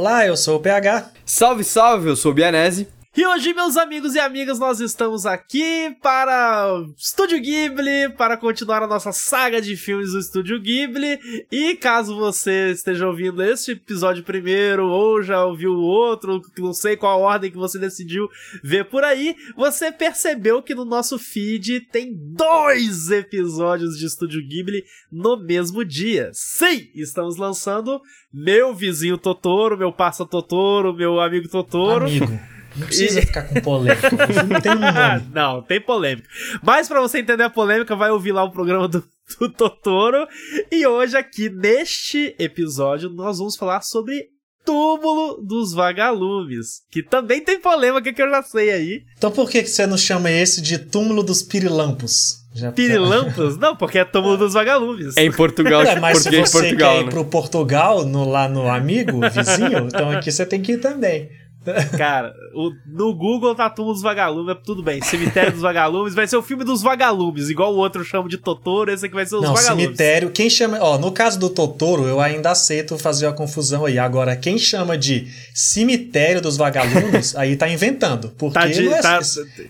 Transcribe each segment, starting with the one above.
Olá, eu sou o PH. Salve, salve, eu sou o Bianese. E hoje, meus amigos e amigas, nós estamos aqui para Estúdio Ghibli, para continuar a nossa saga de filmes do Estúdio Ghibli. E caso você esteja ouvindo este episódio primeiro, ou já ouviu o outro, não sei qual ordem que você decidiu ver por aí, você percebeu que no nosso feed tem dois episódios de Estúdio Ghibli no mesmo dia. Sim, estamos lançando meu vizinho Totoro, meu parça Totoro, meu amigo Totoro. Amigo. Não precisa e... ficar com polêmica. Não tem um nome. Não, tem polêmica. Mas para você entender a polêmica, vai ouvir lá o programa do, do Totoro. E hoje, aqui neste episódio, nós vamos falar sobre Túmulo dos Vagalumes, que também tem polêmica que eu já sei aí. Então por que, que você não chama esse de Túmulo dos Pirilampos? Já... Pirilampos? Não, porque é Túmulo dos Vagalumes. É em Portugal, é, mas português se você Portugal, quer ir né? pro Portugal, no, lá no amigo, vizinho, então aqui você tem que ir também. Cara, o, no Google tá Túmulo dos Vagalumes, tudo bem. Cemitério dos Vagalumes vai ser o filme dos Vagalumes, igual o outro chama de Totoro, esse aqui vai ser os Não, Vagalumes. cemitério, quem chama. Ó, no caso do Totoro, eu ainda aceito fazer a confusão aí. Agora, quem chama de cemitério dos vagalumes, aí tá inventando. Porque Tá de- não é, tá-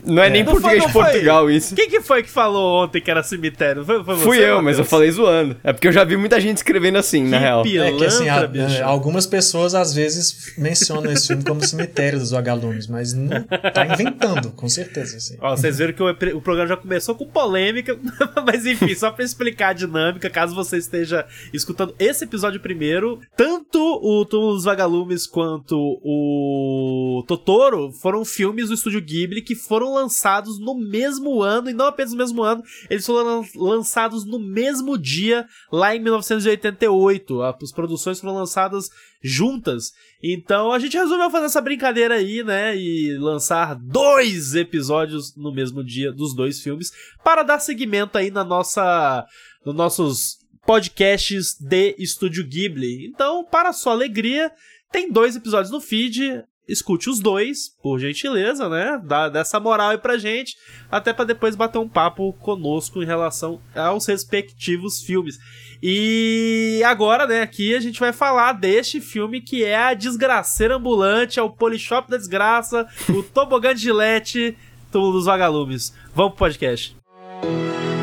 Não é, nem Não português de não foi. Portugal isso. Quem que foi que falou ontem que era cemitério? Foi, foi Fui você, eu, mas eu Matheus? falei zoando. É porque eu já vi muita gente escrevendo assim, na Que real. pi- É que assim, a- Pilantra, é, algumas pessoas às vezes mencionam esse filme como cemitério dos vagalumes, mas não tá inventando, com certeza. Assim. Ó, vocês viram que o, o programa já começou com polêmica, mas enfim, só pra explicar a dinâmica, caso você esteja escutando esse episódio primeiro, tanto o Túmulo dos Vagalumes quanto o Totoro foram filmes do estúdio Ghibli que foram lançados no mesmo ano, e não apenas no mesmo ano, eles foram lan- lançados no mesmo dia, lá em 1988. As produções foram lançadas juntas. Então a gente resolveu fazer essa brincadeira aí, né? E lançar dois episódios no mesmo dia dos dois filmes para dar seguimento aí na nossa, nos nossos podcasts de Estúdio Ghibli. Então, para sua alegria, tem dois episódios no feed. Escute os dois, por gentileza, né? Dá dessa moral aí pra gente, até pra depois bater um papo conosco em relação aos respectivos filmes. E agora, né, aqui a gente vai falar deste filme que é a Desgraceira Ambulante, é o Polishop da Desgraça, o Tobogã de Gillette, Túmulo dos Vagalumes. Vamos pro podcast. Túmulo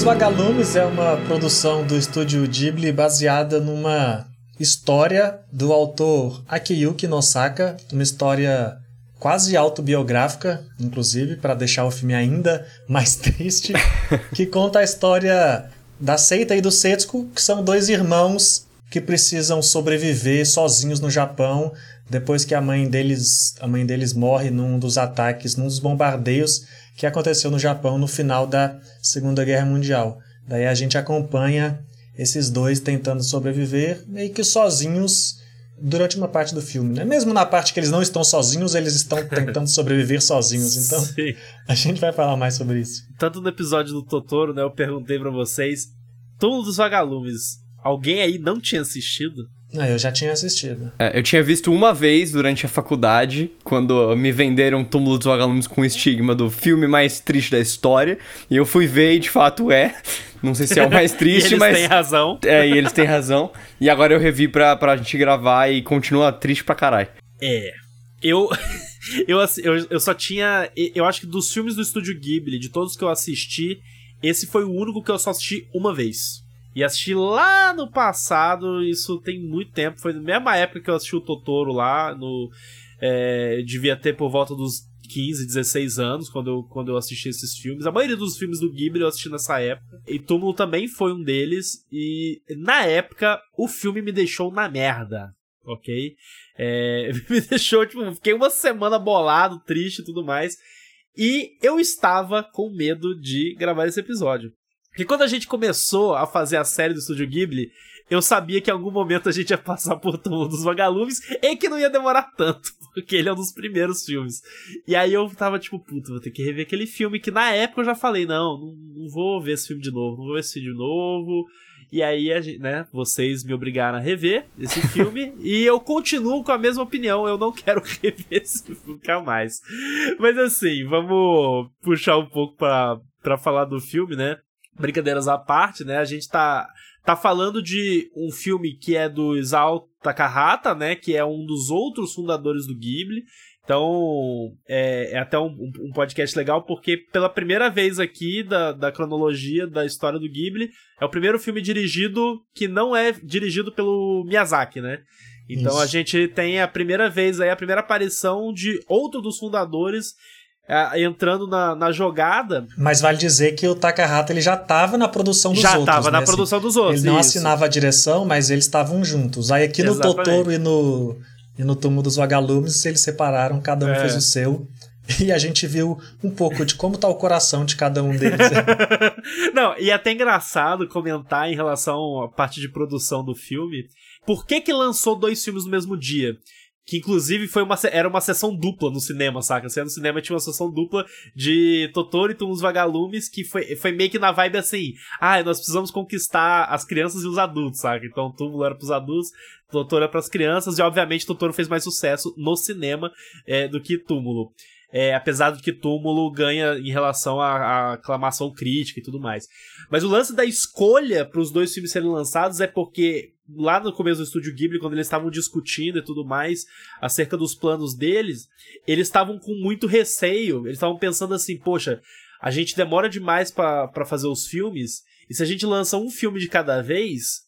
dos Vagalumes é uma produção do estúdio Ghibli baseada numa história do autor Akiyuki Nosaka, uma história quase autobiográfica, inclusive, para deixar o filme ainda mais triste, que conta a história da Seita e do Setsuko, que são dois irmãos que precisam sobreviver sozinhos no Japão depois que a mãe deles, a mãe deles morre num dos ataques, num dos bombardeios que aconteceu no Japão no final da Segunda Guerra Mundial. Daí a gente acompanha esses dois tentando sobreviver meio que sozinhos durante uma parte do filme, né? Mesmo na parte que eles não estão sozinhos, eles estão tentando sobreviver sozinhos. Então, Sim. a gente vai falar mais sobre isso. Tanto no episódio do Totoro, né, eu perguntei pra vocês, Túmulo dos Vagalumes, alguém aí não tinha assistido? Ah, eu já tinha assistido. É, eu tinha visto uma vez durante a faculdade, quando me venderam Túmulo dos Vagalumes com o estigma do filme mais triste da história. E eu fui ver e de fato é. Não sei se é o mais e triste, eles mas. têm razão. É, e eles têm razão. E agora eu revi pra, pra gente gravar e continua triste pra caralho. É. Eu, eu, eu, eu só tinha. Eu acho que dos filmes do estúdio Ghibli, de todos que eu assisti, esse foi o único que eu só assisti uma vez. E assisti lá no passado, isso tem muito tempo. Foi na mesma época que eu assisti o Totoro lá. No, é, devia ter por volta dos 15, 16 anos quando eu, quando eu assisti esses filmes. A maioria dos filmes do Ghibli eu assisti nessa época. E Túmulo também foi um deles. E na época o filme me deixou na merda. Ok? É, me deixou, tipo, fiquei uma semana bolado, triste e tudo mais. E eu estava com medo de gravar esse episódio. Porque quando a gente começou a fazer a série do Estúdio Ghibli, eu sabia que em algum momento a gente ia passar por Túmulo dos Vagalumes e que não ia demorar tanto, porque ele é um dos primeiros filmes. E aí eu tava tipo, puta, vou ter que rever aquele filme que na época eu já falei, não, não, não vou ver esse filme de novo, não vou ver esse filme de novo. E aí, gente, né, vocês me obrigaram a rever esse filme e eu continuo com a mesma opinião, eu não quero rever esse filme nunca mais. Mas assim, vamos puxar um pouco para pra falar do filme, né? Brincadeiras à parte, né? A gente tá tá falando de um filme que é do Isao Takahata, né, que é um dos outros fundadores do Ghibli. Então, é, é até um, um, podcast legal, porque pela primeira vez aqui da, da cronologia da história do Ghibli, é o primeiro filme dirigido que não é dirigido pelo Miyazaki, né? Então Isso. a gente tem a primeira vez aí, a primeira aparição de outro dos fundadores é, entrando na, na jogada. Mas vale dizer que o Takahata ele já estava na produção dos já outros. Já estava né? na produção assim, dos outros. Ele não isso. assinava a direção, mas eles estavam juntos. Aí aqui Exatamente. no Totoro e no, e no Túmulo dos Vagalumes eles separaram, cada um é. fez o seu. E a gente viu um pouco de como tá o coração de cada um deles. não, e é até engraçado comentar em relação à parte de produção do filme. Por que que lançou dois filmes no mesmo dia? Que inclusive foi uma, era uma sessão dupla no cinema, saca? Você no cinema tinha uma sessão dupla de Totoro e Túmulos Vagalumes, que foi, foi meio que na vibe assim: ah, nós precisamos conquistar as crianças e os adultos, saca? Então Túmulo era pros adultos, Totoro era pras crianças, e obviamente Totoro fez mais sucesso no cinema é, do que Túmulo. É, apesar de que Túmulo ganha em relação à, à, aclamação crítica e tudo mais. Mas o lance da escolha para os dois filmes serem lançados é porque lá no começo do estúdio Ghibli, quando eles estavam discutindo e tudo mais acerca dos planos deles, eles estavam com muito receio. Eles estavam pensando assim, poxa, a gente demora demais para fazer os filmes, e se a gente lança um filme de cada vez,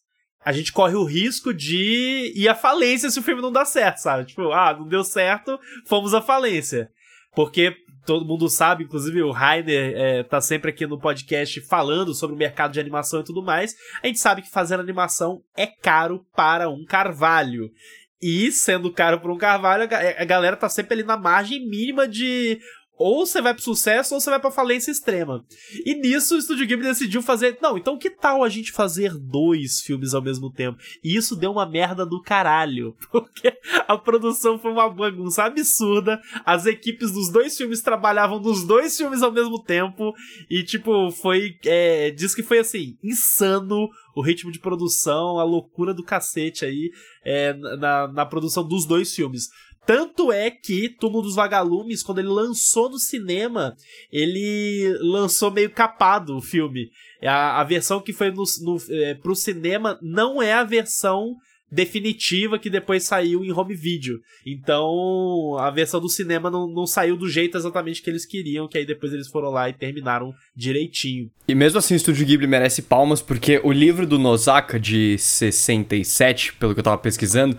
a gente corre o risco de ir à falência se o filme não dá certo, sabe? Tipo, ah, não deu certo, fomos à falência. Porque todo mundo sabe, inclusive o Rainer é, tá sempre aqui no podcast falando sobre o mercado de animação e tudo mais. A gente sabe que fazer animação é caro para um carvalho. E sendo caro para um carvalho, a galera tá sempre ali na margem mínima de ou você vai pro sucesso ou você vai pra falência extrema. E nisso o Studio Ghibli decidiu fazer. Não, então que tal a gente fazer dois filmes ao mesmo tempo? E isso deu uma merda do caralho. Porque a produção foi uma bagunça absurda. As equipes dos dois filmes trabalhavam nos dois filmes ao mesmo tempo. E, tipo, foi. É, diz que foi assim, insano o ritmo de produção, a loucura do cacete aí é, na, na produção dos dois filmes. Tanto é que Túmulo dos Vagalumes, quando ele lançou no cinema, ele lançou meio capado o filme. A, a versão que foi no, no, é, pro cinema não é a versão definitiva que depois saiu em home video. Então, a versão do cinema não, não saiu do jeito exatamente que eles queriam, que aí depois eles foram lá e terminaram direitinho. E mesmo assim, o Estúdio Ghibli merece palmas, porque o livro do Nozaka, de 67, pelo que eu tava pesquisando,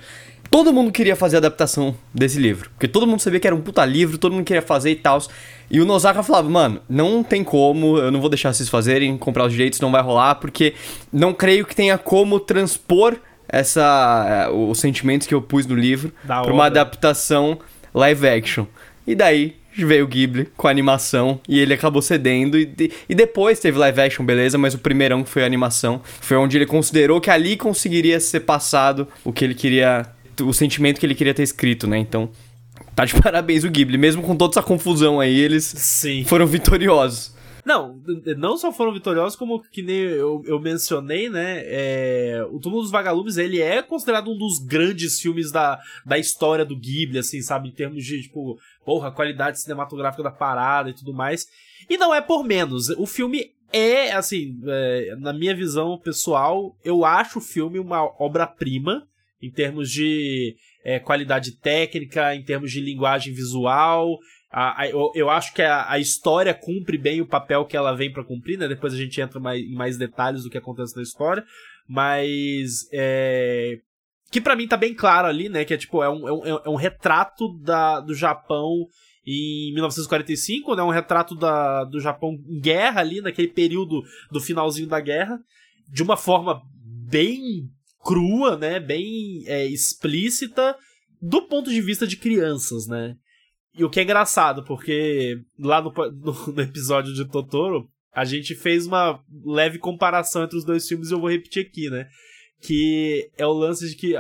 todo mundo queria fazer a adaptação desse livro. Porque todo mundo sabia que era um puta livro, todo mundo queria fazer e tal. E o Nozaka falava, mano, não tem como, eu não vou deixar vocês fazerem, comprar os direitos não vai rolar, porque não creio que tenha como transpor essa eh, os sentimentos que eu pus no livro para uma adaptação live action. E daí veio o Ghibli com a animação e ele acabou cedendo. E, e depois teve live action, beleza, mas o primeirão que foi a animação foi onde ele considerou que ali conseguiria ser passado o que ele queria o sentimento que ele queria ter escrito, né? Então, tá de parabéns o Ghibli. Mesmo com toda essa confusão aí, eles Sim. foram vitoriosos. Não, não só foram vitoriosos, como que nem eu, eu mencionei, né? É, o Túmulo dos Vagalumes, ele é considerado um dos grandes filmes da, da história do Ghibli, assim, sabe? Em termos de, tipo, porra, qualidade cinematográfica da parada e tudo mais. E não é por menos. O filme é, assim, é, na minha visão pessoal, eu acho o filme uma obra-prima em termos de é, qualidade técnica, em termos de linguagem visual. A, a, eu, acho que a, a, história cumpre bem o papel que ela vem para cumprir, né? Depois a gente entra mais, em mais detalhes do que acontece na história. Mas. É, que para mim tá bem claro ali, né? Que é tipo, é um, é um, é um retrato da, do Japão em 1945, né? Um retrato da, do Japão em guerra ali, naquele período do finalzinho da guerra, de uma forma bem crua, né? Bem é, explícita do ponto de vista de crianças, né? E o que é engraçado, porque lá no, no, no episódio de Totoro, a gente fez uma leve comparação entre os dois filmes e eu vou repetir aqui, né? Que é o lance de que,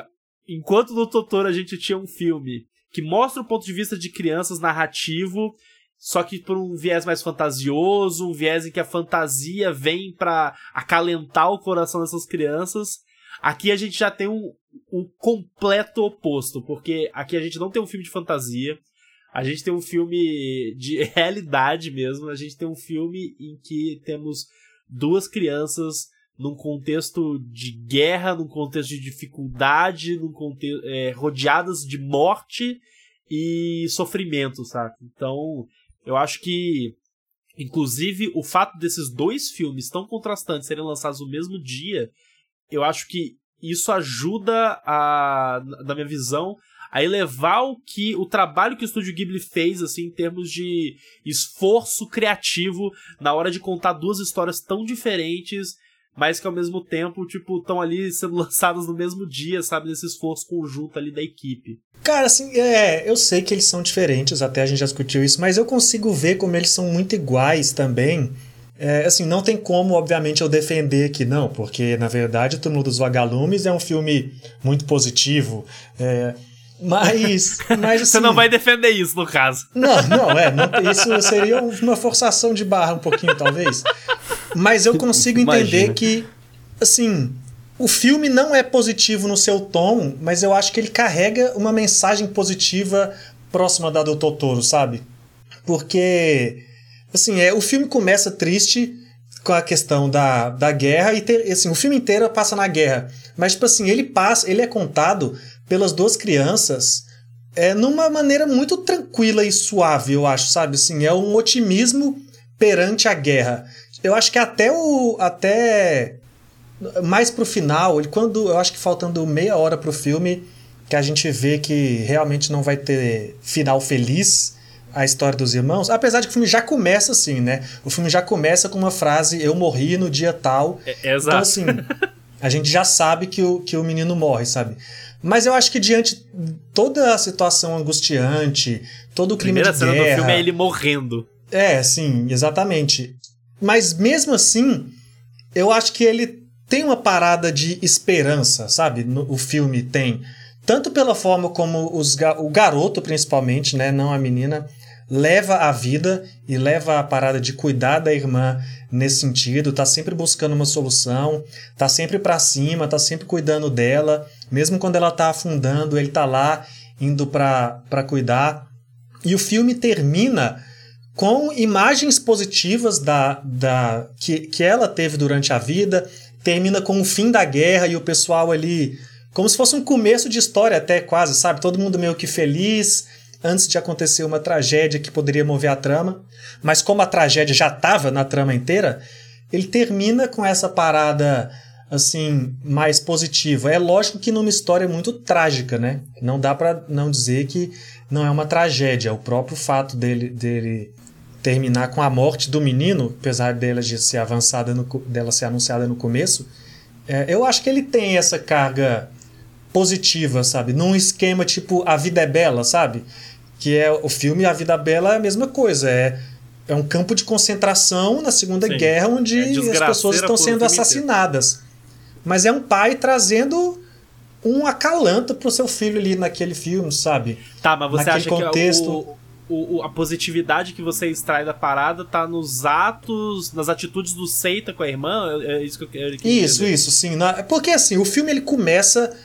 enquanto no Totoro a gente tinha um filme que mostra o ponto de vista de crianças narrativo, só que por um viés mais fantasioso, um viés em que a fantasia vem para acalentar o coração dessas crianças. Aqui a gente já tem um, um completo oposto, porque aqui a gente não tem um filme de fantasia, a gente tem um filme de realidade mesmo, a gente tem um filme em que temos duas crianças num contexto de guerra, num contexto de dificuldade, num contexto é, rodeadas de morte e sofrimento, sabe? Então, eu acho que inclusive o fato desses dois filmes tão contrastantes serem lançados no mesmo dia, eu acho que isso ajuda a, na minha visão, a elevar o que o trabalho que o estúdio Ghibli fez assim em termos de esforço criativo na hora de contar duas histórias tão diferentes mas que ao mesmo tempo, tipo, estão ali sendo lançadas no mesmo dia, sabe? Nesse esforço conjunto ali da equipe. Cara, assim, é, eu sei que eles são diferentes, até a gente já discutiu isso, mas eu consigo ver como eles são muito iguais também. É, assim, não tem como, obviamente, eu defender que não, porque na verdade O Túmulo dos Vagalumes é um filme muito positivo. É, mas, mas assim, Você não vai defender isso, no caso. Não, não, é. Não, isso seria uma forçação de barra, um pouquinho, talvez. Mas eu consigo entender Imagina. que, assim, o filme não é positivo no seu tom, mas eu acho que ele carrega uma mensagem positiva próxima da do Totoro, sabe? Porque, assim, é, o filme começa triste com a questão da, da guerra e ter, assim, o filme inteiro passa na guerra. Mas, tipo assim, ele passa, ele é contado pelas duas crianças é numa maneira muito tranquila e suave, eu acho, sabe? Assim, é um otimismo perante a guerra. Eu acho que até o. Até mais pro final, quando eu acho que faltando meia hora pro filme, que a gente vê que realmente não vai ter final feliz a história dos irmãos, apesar de que o filme já começa assim, né? O filme já começa com uma frase: Eu morri no dia tal. É, é então, assim, a gente já sabe que o, que o menino morre, sabe? Mas eu acho que diante toda a situação angustiante, todo o clima Primeira de guerra... Primeira cena do filme é ele morrendo. É, sim, exatamente. Mas mesmo assim, eu acho que ele tem uma parada de esperança, sabe? No, o filme tem. Tanto pela forma como os, o garoto, principalmente, né? Não a menina, leva a vida e leva a parada de cuidar da irmã nesse sentido, tá sempre buscando uma solução, tá sempre para cima, tá sempre cuidando dela, mesmo quando ela tá afundando, ele tá lá indo para cuidar. E o filme termina com imagens positivas da, da que, que ela teve durante a vida, termina com o fim da guerra e o pessoal ali, como se fosse um começo de história até quase, sabe? Todo mundo meio que feliz antes de acontecer uma tragédia que poderia mover a trama, mas como a tragédia já estava na trama inteira, ele termina com essa parada assim mais positiva. É lógico que numa história muito trágica, né? Não dá para não dizer que não é uma tragédia. O próprio fato dele, dele terminar com a morte do menino, apesar dela de ser avançada no, dela ser anunciada no começo, é, eu acho que ele tem essa carga positiva, sabe? Num esquema tipo A Vida é Bela, sabe? Que é o filme A Vida Bela é a mesma coisa, é é um campo de concentração na Segunda Sim. Guerra onde é as pessoas estão sendo assassinadas. Mas é um pai trazendo um acalanto pro seu filho ali naquele filme, sabe? Tá, mas você Naquele acha contexto... que o, o, a positividade que você extrai da parada tá nos atos, nas atitudes do Seita com a irmã? É, é isso que eu quero Isso, isso, sim. Na, porque assim, o filme ele começa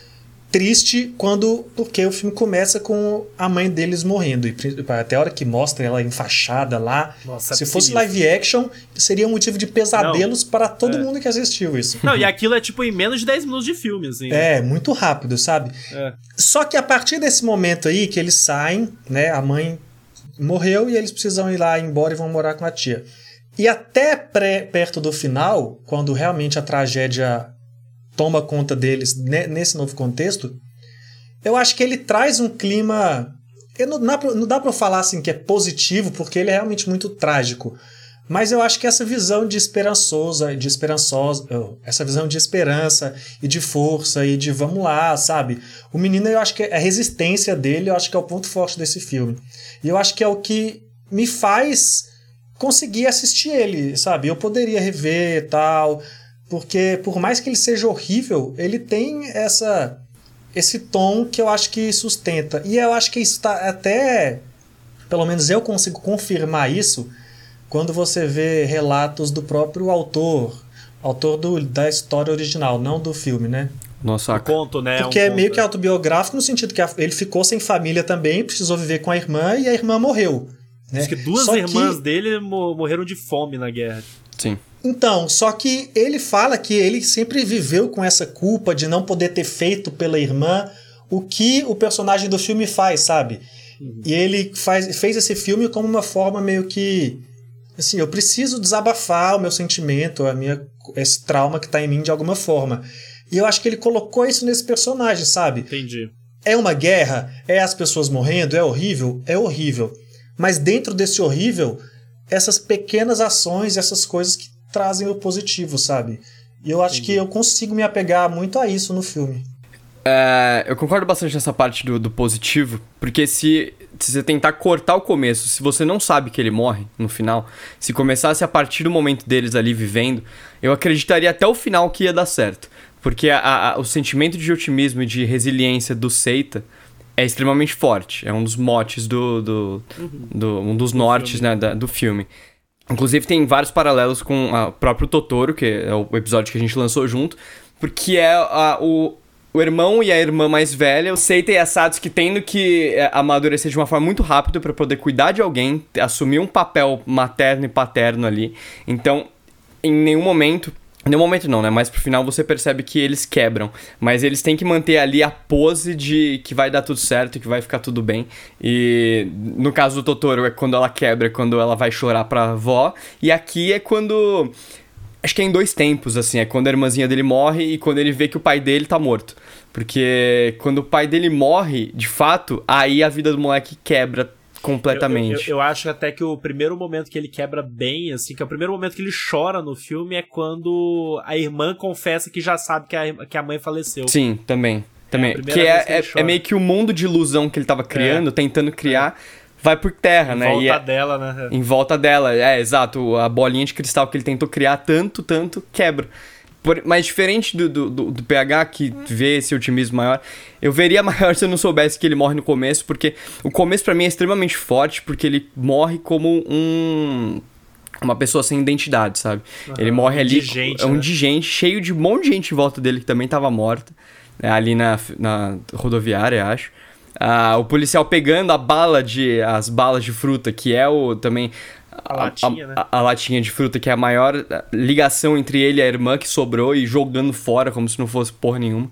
triste quando porque o filme começa com a mãe deles morrendo e até a hora que mostra ela enfaixada lá Nossa, se fosse live action seria um motivo de pesadelos Não, para todo é. mundo que assistiu isso Não, e aquilo é tipo em menos de 10 minutos de filme assim. é muito rápido sabe é. só que a partir desse momento aí que eles saem né a mãe morreu e eles precisam ir lá embora e vão morar com a tia. E até pré, perto do final, quando realmente a tragédia toma conta deles nesse novo contexto, eu acho que ele traz um clima. Não dá, pra, não dá falar assim que é positivo, porque ele é realmente muito trágico. Mas eu acho que essa visão de esperançosa, de esperançosa, essa visão de esperança e de força e de vamos lá, sabe? O menino, eu acho que a resistência dele, eu acho que é o ponto forte desse filme. E eu acho que é o que me faz consegui assistir ele, sabe? Eu poderia rever e tal, porque por mais que ele seja horrível, ele tem essa esse tom que eu acho que sustenta. E eu acho que está até pelo menos eu consigo confirmar isso quando você vê relatos do próprio autor, autor do, da história original, não do filme, né? Nossa, o conto, né? Porque um é conto, meio que autobiográfico no sentido que ele ficou sem família também, precisou viver com a irmã e a irmã morreu. Né? Acho que duas só irmãs que... dele morreram de fome na guerra. Sim. Então, só que ele fala que ele sempre viveu com essa culpa de não poder ter feito pela irmã o que o personagem do filme faz, sabe? Uhum. E ele faz, fez esse filme como uma forma meio que. Assim, eu preciso desabafar o meu sentimento, a minha, esse trauma que está em mim de alguma forma. E eu acho que ele colocou isso nesse personagem, sabe? Entendi. É uma guerra? É as pessoas morrendo? É horrível? É horrível. Mas dentro desse horrível, essas pequenas ações, essas coisas que trazem o positivo, sabe? E eu acho Entendi. que eu consigo me apegar muito a isso no filme. É, eu concordo bastante nessa parte do, do positivo, porque se, se você tentar cortar o começo, se você não sabe que ele morre no final, se começasse a partir do momento deles ali vivendo, eu acreditaria até o final que ia dar certo. Porque a, a, o sentimento de otimismo e de resiliência do Seita é extremamente forte. É um dos motes do. do, uhum. do um dos do nortes né, da, do filme. Inclusive, tem vários paralelos com o próprio Totoro, que é o episódio que a gente lançou junto, porque é a, o, o irmão e a irmã mais velha, o Seita e a Satsuki tendo que é, amadurecer de uma forma muito rápida para poder cuidar de alguém, assumir um papel materno e paterno ali. Então, em nenhum momento no momento não, né? Mas pro final você percebe que eles quebram. Mas eles têm que manter ali a pose de que vai dar tudo certo, que vai ficar tudo bem. E no caso do Totoro é quando ela quebra, é quando ela vai chorar pra avó. E aqui é quando. Acho que é em dois tempos, assim. É quando a irmãzinha dele morre e quando ele vê que o pai dele tá morto. Porque quando o pai dele morre, de fato, aí a vida do moleque quebra completamente. Eu, eu, eu, acho até que o primeiro momento que ele quebra bem, assim, que é o primeiro momento que ele chora no filme é quando a irmã confessa que já sabe que a, que a mãe faleceu. Sim, também. Também. É que é, é, é, meio que o mundo de ilusão que ele tava criando, é. tentando criar. Vai por terra, em né? Em volta é, dela, né? Em volta dela, é, exato. A bolinha de cristal que ele tentou criar tanto, tanto, quebra. Por, mas diferente do, do, do, do, PH, que vê esse otimismo maior, eu veria maior se eu não soubesse que ele morre no começo, porque o começo para mim é extremamente forte, porque ele morre como um. Uma pessoa sem identidade, sabe? Uhum, ele morre ali. É um né? cheio de um monte de gente em volta dele que também tava morta. Né, ali na, na rodoviária, acho. Ah, o policial pegando a bala de. as balas de fruta, que é o também a, latinha, né? a, a, latinha de fruta, que é a maior ligação entre ele e a irmã que sobrou e jogando fora como se não fosse porra nenhuma.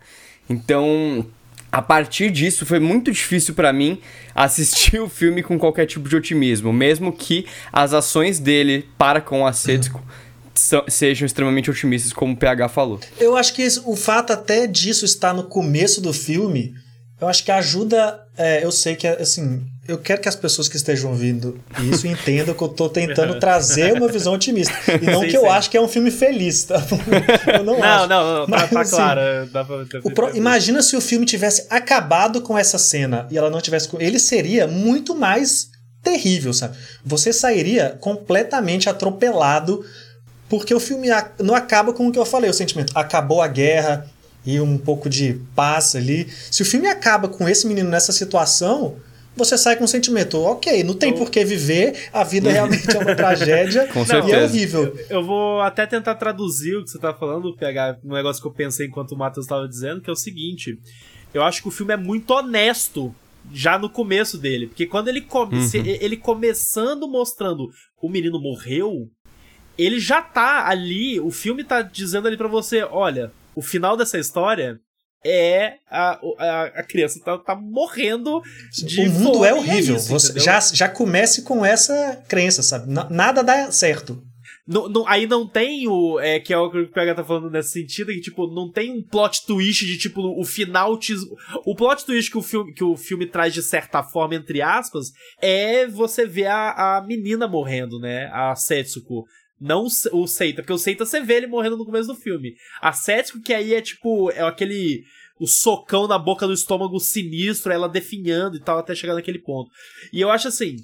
Então, a partir disso foi muito difícil para mim assistir o filme com qualquer tipo de otimismo, mesmo que as ações dele para com a Setsuko sejam extremamente otimistas, como o PH falou. Eu acho que o fato até disso estar no começo do filme, eu acho que ajuda. É, eu sei que, assim, eu quero que as pessoas que estejam ouvindo isso entendam que eu estou tentando trazer uma visão otimista. E não sim, que eu sim. acho que é um filme feliz, tá? Eu não, não acho. Não, não, Mas, tá, tá assim, claro. Dá pra, dá pra pro... Imagina se o filme tivesse acabado com essa cena e ela não tivesse. Ele seria muito mais terrível, sabe? Você sairia completamente atropelado porque o filme não acaba com o que eu falei, o sentimento. Acabou a guerra e um pouco de paz ali. Se o filme acaba com esse menino nessa situação você sai com o sentimento, ok, não tem por que viver, a vida realmente é uma tragédia com e é horrível. Eu, eu, vou até tentar traduzir o que você tá falando, pegar um negócio que eu pensei enquanto o Matheus estava dizendo, que é o seguinte: eu acho que o filme é muito honesto já no começo dele, porque quando ele, come uhum. ele começando mostrando o menino morreu, ele já tá ali, o filme tá dizendo ali para você, olha, o final dessa história é a, a, a criança tá, tá morrendo de O mundo é horrível. É isso, Você já, já comece com essa crença, sabe? N nada dá certo. Não, não, aí não tem o. É, que é o que o PH tá falando nesse sentido, que, tipo, não tem um plot twist de, tipo, o final. Te, o plot twist que o, filme, que o filme traz de certa forma, entre aspas, é você ver a, a menina morrendo, né? A Setsuko. Não o Seita, porque o Seita você vê ele morrendo no começo do filme. A Setsuko, que aí é tipo, é aquele. O socão na boca do estômago sinistro, ela definhando e tal, até chegar naquele ponto. E eu acho assim.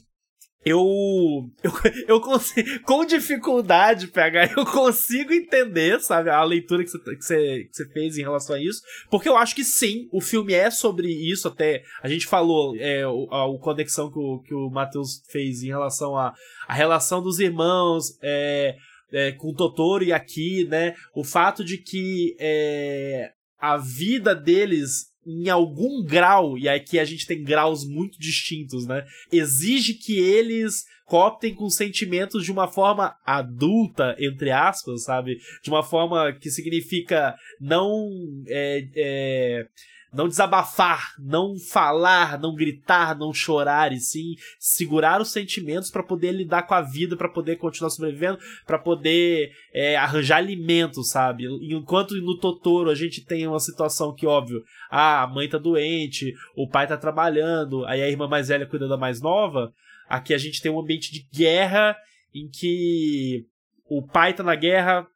Eu, eu, eu consigo, com dificuldade, PH, eu consigo entender, sabe, a leitura que você, que, você, que você fez em relação a isso, porque eu acho que sim, o filme é sobre isso, até a gente falou é, a, a conexão que o, que o Matheus fez em relação à a, a, relação dos irmãos, é, é, com o Totoro e aqui, né, o fato de que é, a vida deles em algum grau, e aqui a gente tem graus muito distintos, né? Exige que eles coptem com sentimentos de uma forma adulta, entre aspas, sabe? De uma forma que significa não. É, é, não desabafar, não falar, não gritar, não chorar, e sim segurar os sentimentos para poder lidar com a vida, para poder continuar sobrevivendo, para poder é, arranjar alimentos, sabe? Enquanto no Totoro a gente tem uma situação que, óbvio, ah, a mãe tá doente, o pai tá trabalhando, aí a irmã mais velha cuida da mais nova, aqui a gente tem um ambiente de guerra em que o pai tá na guerra,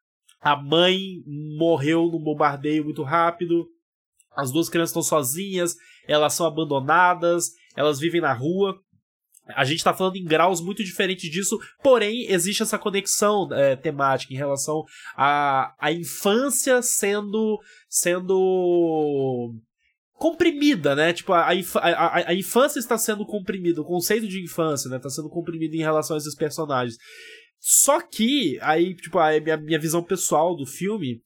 a mãe morreu num bombardeio muito rápido, as duas crianças estão sozinhas, elas são abandonadas, elas vivem na rua. A gente está falando em graus muito diferentes disso, porém existe essa conexão é, temática em relação à a, a infância sendo sendo comprimida, né? Tipo, a, a, a, infância está sendo comprimida, o conceito de infância, né? Está sendo comprimido em relação a esses personagens. Só que, aí, tipo, a minha, minha visão pessoal do filme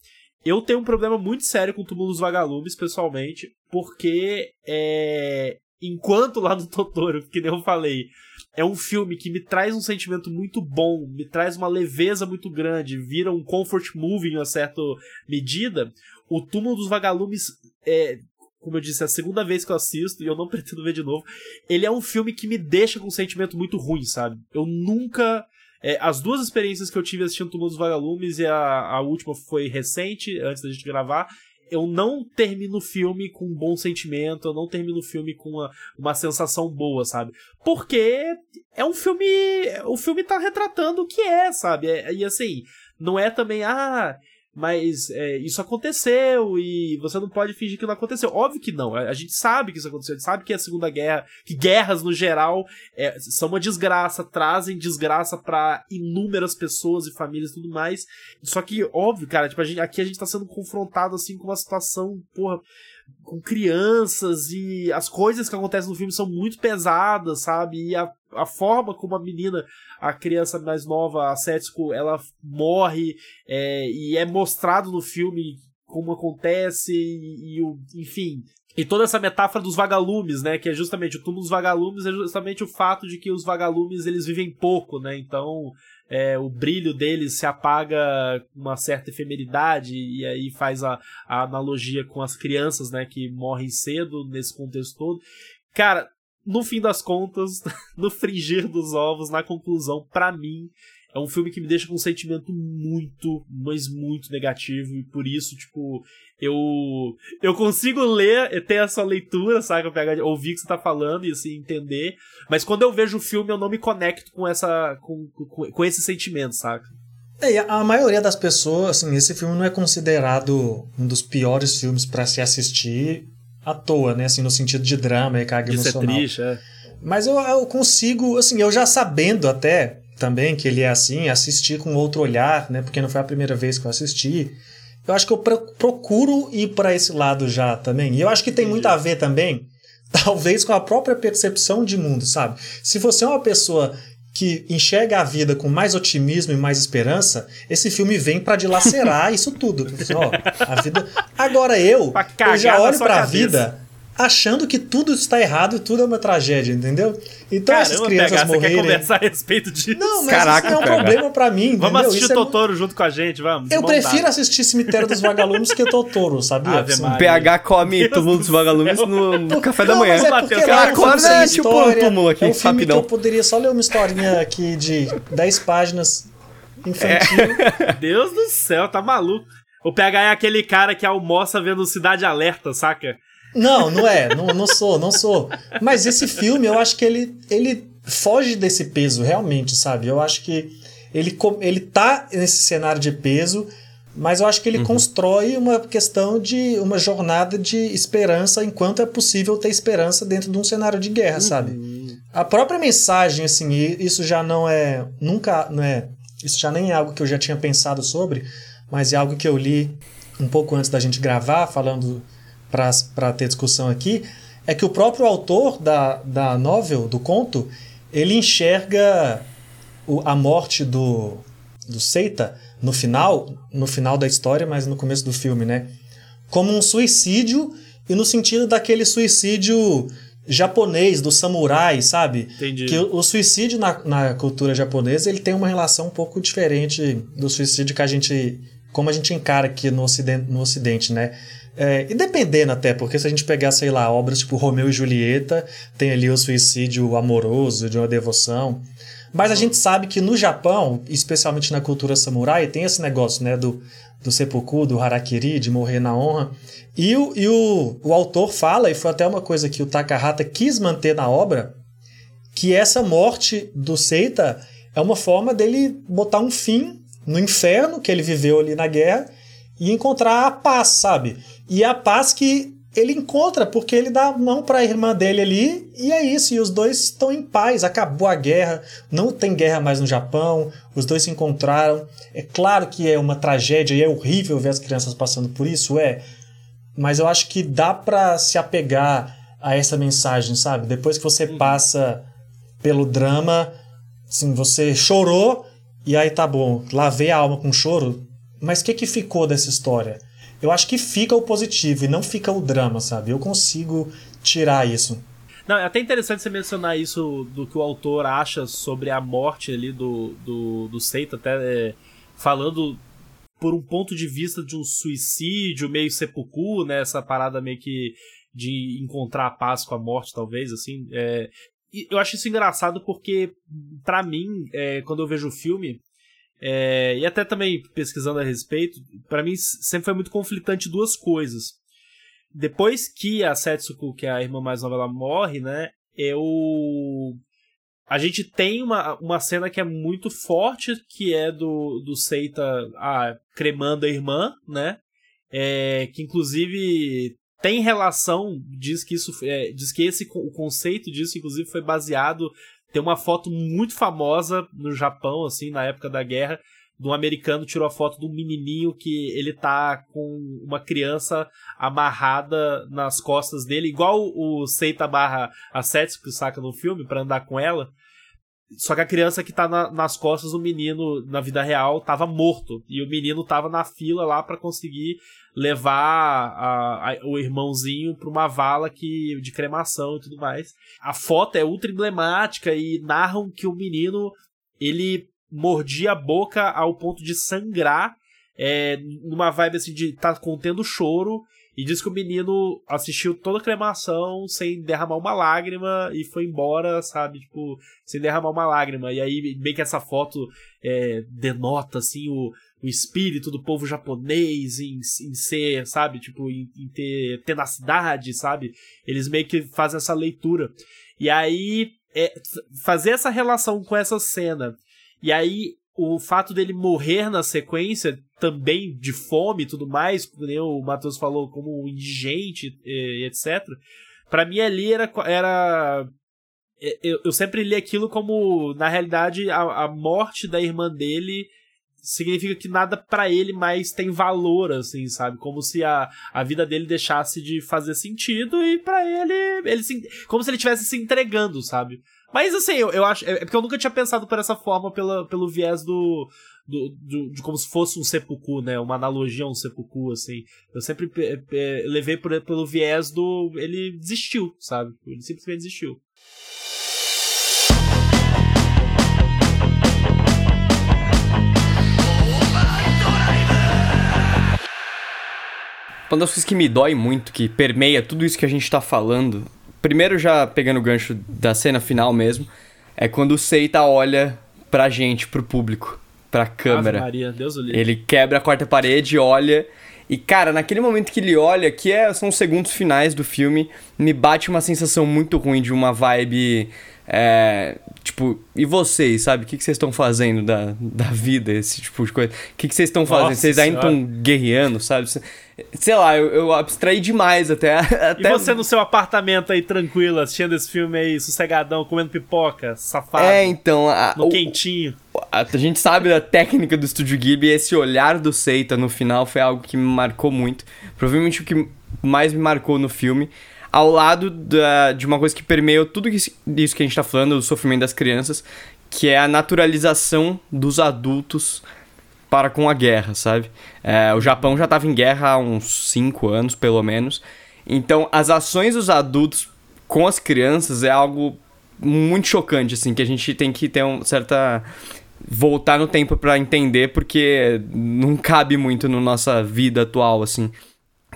eu tenho um problema muito sério com o Túmulo dos Vagalumes, pessoalmente, porque é, enquanto lá no Totoro, que nem eu falei, é um filme que me traz um sentimento muito bom, me traz uma leveza muito grande, vira um comfort movie em uma certa medida, o Túmulo dos Vagalumes é, como eu disse, é a segunda vez que eu assisto e eu não pretendo ver de novo. Ele é um filme que me deixa com um sentimento muito ruim, sabe? Eu nunca é, as duas experiências que eu tive assistindo Túmulo dos Vagalumes e a, a última foi recente, antes da gente gravar, eu não termino o filme com um bom sentimento, eu não termino o filme com uma, uma sensação boa, sabe? Porque é um filme. O filme tá retratando o que é, sabe? É, e assim, não é também, ah, mas é, isso aconteceu e você não pode fingir que não aconteceu. Óbvio que não. A, gente sabe que isso aconteceu. A gente sabe que a Segunda Guerra, que guerras no geral é, são uma desgraça, trazem desgraça para inúmeras pessoas e famílias e tudo mais. Só que, óbvio, cara, tipo, a gente, aqui a gente tá sendo confrontado assim com uma situação, porra, com crianças e as coisas que acontecem no filme são muito pesadas, sabe? E a, a forma como a menina, a criança mais nova, a Setsuko, ela morre é, e é mostrado no filme como acontece e, e o, enfim, e toda essa metáfora dos vagalumes, né, que é justamente o túmulo dos vagalumes é justamente o fato de que os vagalumes eles vivem pouco, né? Então, é, o brilho deles se apaga com uma certa efemeridade e aí faz a, a analogia com as crianças, né, que morrem cedo nesse contexto todo. Cara, no fim das contas, no frigir dos ovos, na conclusão, para mim, é um filme que me deixa com um sentimento muito, mas muito negativo. E por isso, tipo, eu eu consigo ler, ter essa leitura, sabe? Pegar, ouvir o que você tá falando e assim, entender. Mas quando eu vejo o filme, eu não me conecto com essa. com, com, com esse sentimento, saca? É, a maioria das pessoas, assim, esse filme não é considerado um dos piores filmes para se assistir à toa, né? Assim, no sentido de drama e carga Isso emocional. é triste, é. Mas eu, eu consigo, assim, eu já sabendo até também que ele é assim, assistir com outro olhar, né? Porque não foi a primeira vez que eu assisti. Eu acho que eu procuro ir para esse lado já também. E eu acho que tem muito a ver também, talvez com a própria percepção de mundo, sabe? Se você é uma pessoa que enxerga a vida com mais otimismo e mais esperança, esse filme vem para dilacerar isso tudo. Ó, a vida. Agora eu, eu já olho para a vida achando que tudo está errado e tudo é uma tragédia, entendeu? Então Caramba, essas crianças PH, morrerem... Você quer conversar a respeito disso? Não, mas Caraca, isso não é um PH. problema para mim, entendeu? Vamos assistir isso Totoro é... junto com a gente, vamos. Eu prefiro assistir Cemitério dos Vagalumes que Totoro, sabia? Assim, o PH come túmulo dos vagalumes no, no café da manhã. Mas é porque o cara acorda é tipo um túmulo aqui, é um filme rapidão. que eu poderia só ler uma historinha aqui de 10 páginas infantil. É. Deus do céu, tá maluco. O PH é aquele cara que almoça vendo Cidade Alerta, saca? Não, não é. Não, não sou, não sou. Mas esse filme, eu acho que ele, ele foge desse peso, realmente, sabe? Eu acho que ele, ele tá nesse cenário de peso, mas eu acho que ele uhum. constrói uma questão de uma jornada de esperança enquanto é possível ter esperança dentro de um cenário de guerra, uhum. sabe? A própria mensagem, assim, isso já não é. Nunca. Não é, isso já nem é algo que eu já tinha pensado sobre, mas é algo que eu li um pouco antes da gente gravar, falando para ter discussão aqui, é que o próprio autor da, da novel, do conto, ele enxerga o, a morte do, do Seita no final, no final da história, mas no começo do filme, né? Como um suicídio e no sentido daquele suicídio japonês, do samurai, sabe? Entendi. Que o, o suicídio na, na cultura japonesa ele tem uma relação um pouco diferente do suicídio que a gente. como a gente encara aqui no ocidente, no ocidente né? É, e dependendo até, porque se a gente pegar, sei lá, obras tipo Romeu e Julieta, tem ali o suicídio amoroso, de uma devoção. Mas a gente sabe que no Japão, especialmente na cultura samurai, tem esse negócio, né, do, do seppuku, do harakiri, de morrer na honra. E, o, e o, o autor fala, e foi até uma coisa que o Takahata quis manter na obra, que essa morte do Seita é uma forma dele botar um fim no inferno que ele viveu ali na guerra e encontrar a paz, sabe? E a paz que ele encontra, porque ele dá a mão para a irmã dele ali, e é isso, e os dois estão em paz, acabou a guerra, não tem guerra mais no Japão, os dois se encontraram. É claro que é uma tragédia e é horrível ver as crianças passando por isso, é, mas eu acho que dá para se apegar a essa mensagem, sabe? Depois que você uhum. passa pelo drama, assim, você chorou e aí tá bom, lavei a alma com choro, mas o que, que ficou dessa história? Eu acho que fica o positivo e não fica o drama, sabe? Eu consigo tirar isso. Não, é até interessante você mencionar isso do que o autor acha sobre a morte ali do, do, do Seita, até é, falando por um ponto de vista de um suicídio meio seppuku, né? Essa parada meio que de encontrar a paz com a morte, talvez, assim. É, eu acho isso engraçado porque, para mim, é, quando eu vejo o filme, é, e até também pesquisando a respeito, para mim sempre foi muito conflitante duas coisas. Depois que a Setsuko, que é a irmã mais nova, ela morre, né? Eu a gente tem uma, uma cena que é muito forte, que é do, do Seita ah, cremando a irmã, né? É, que inclusive tem relação, diz que isso é, diz que esse o conceito disso inclusive foi baseado tem uma foto muito famosa no Japão assim na época da guerra de um americano tirou a foto de um menininho que ele tá com uma criança amarrada nas costas dele, igual o Seita barra a Setsuko saca no filme para andar com ela. Só que a criança que tá na, nas costas do menino na vida real tava morto. E o menino tava na fila lá para conseguir levar a, a, o irmãozinho pra uma vala que, de cremação e tudo mais. A foto é ultra emblemática e narram que o menino ele mordia a boca ao ponto de sangrar, é, numa vibe assim de tá contendo choro. E diz que o menino assistiu toda a cremação sem derramar uma lágrima e foi embora, sabe? Tipo, sem derramar uma lágrima. E aí, meio que essa foto é, denota, assim, o, o espírito do povo japonês em, em ser, sabe? Tipo, em, em ter tenacidade, sabe? Eles meio que fazem essa leitura. E aí, é, fazer essa relação com essa cena e aí, o fato dele morrer na sequência, também de fome e tudo mais, como o Matheus falou, como indigente e, etc. para mim ali era. era eu, eu sempre li aquilo como, na realidade, a, a morte da irmã dele significa que nada para ele mais tem valor, assim, sabe? Como se a, a vida dele deixasse de fazer sentido e para ele, ele se, como se ele estivesse se entregando, sabe? Mas assim, eu, eu acho. É, é porque eu nunca tinha pensado por essa forma, pela, pelo viés do, do, do, de como se fosse um seppuku, né? Uma analogia a um seppuku, assim. Eu sempre levei por, pelo viés do. Ele desistiu, sabe? Ele simplesmente desistiu. Uma das coisas que me dói muito, que permeia tudo isso que a gente tá falando, Primeiro, já pegando o gancho da cena final mesmo, é quando o Seita olha pra gente, pro público, pra câmera. Ave Maria, Deus o Ele quebra a quarta parede, olha. E, cara, naquele momento que ele olha, que é, são os segundos finais do filme, me bate uma sensação muito ruim de uma vibe É, tipo, e vocês, sabe? O que, que vocês estão fazendo da, da vida, esse tipo de coisa? O que, que vocês estão fazendo? Nossa vocês ainda estão guerreando, sabe? Sei lá, eu, eu abstraí demais até. até... E você no seu apartamento aí, tranquilo, assistindo esse filme aí, sossegadão, comendo pipoca, safado, É, então. A, no o- quentinho. a, a gente sabe da técnica do Estúdio Ghibli esse olhar do Seita no final foi algo que me marcou muito. Provavelmente o que mais me marcou no filme. Ao lado da- de uma coisa que permeou tudo isso, que a gente tá falando, do sofrimento das crianças, que é a naturalização dos adultos para com a guerra, sabe? É, o Japão já estava em guerra há uns 5 anos, pelo menos. Então, as ações dos adultos com as crianças é algo muito chocante, assim, que a gente tem que ter um certa voltar no tempo pra entender, porque não cabe muito na nossa vida atual, assim.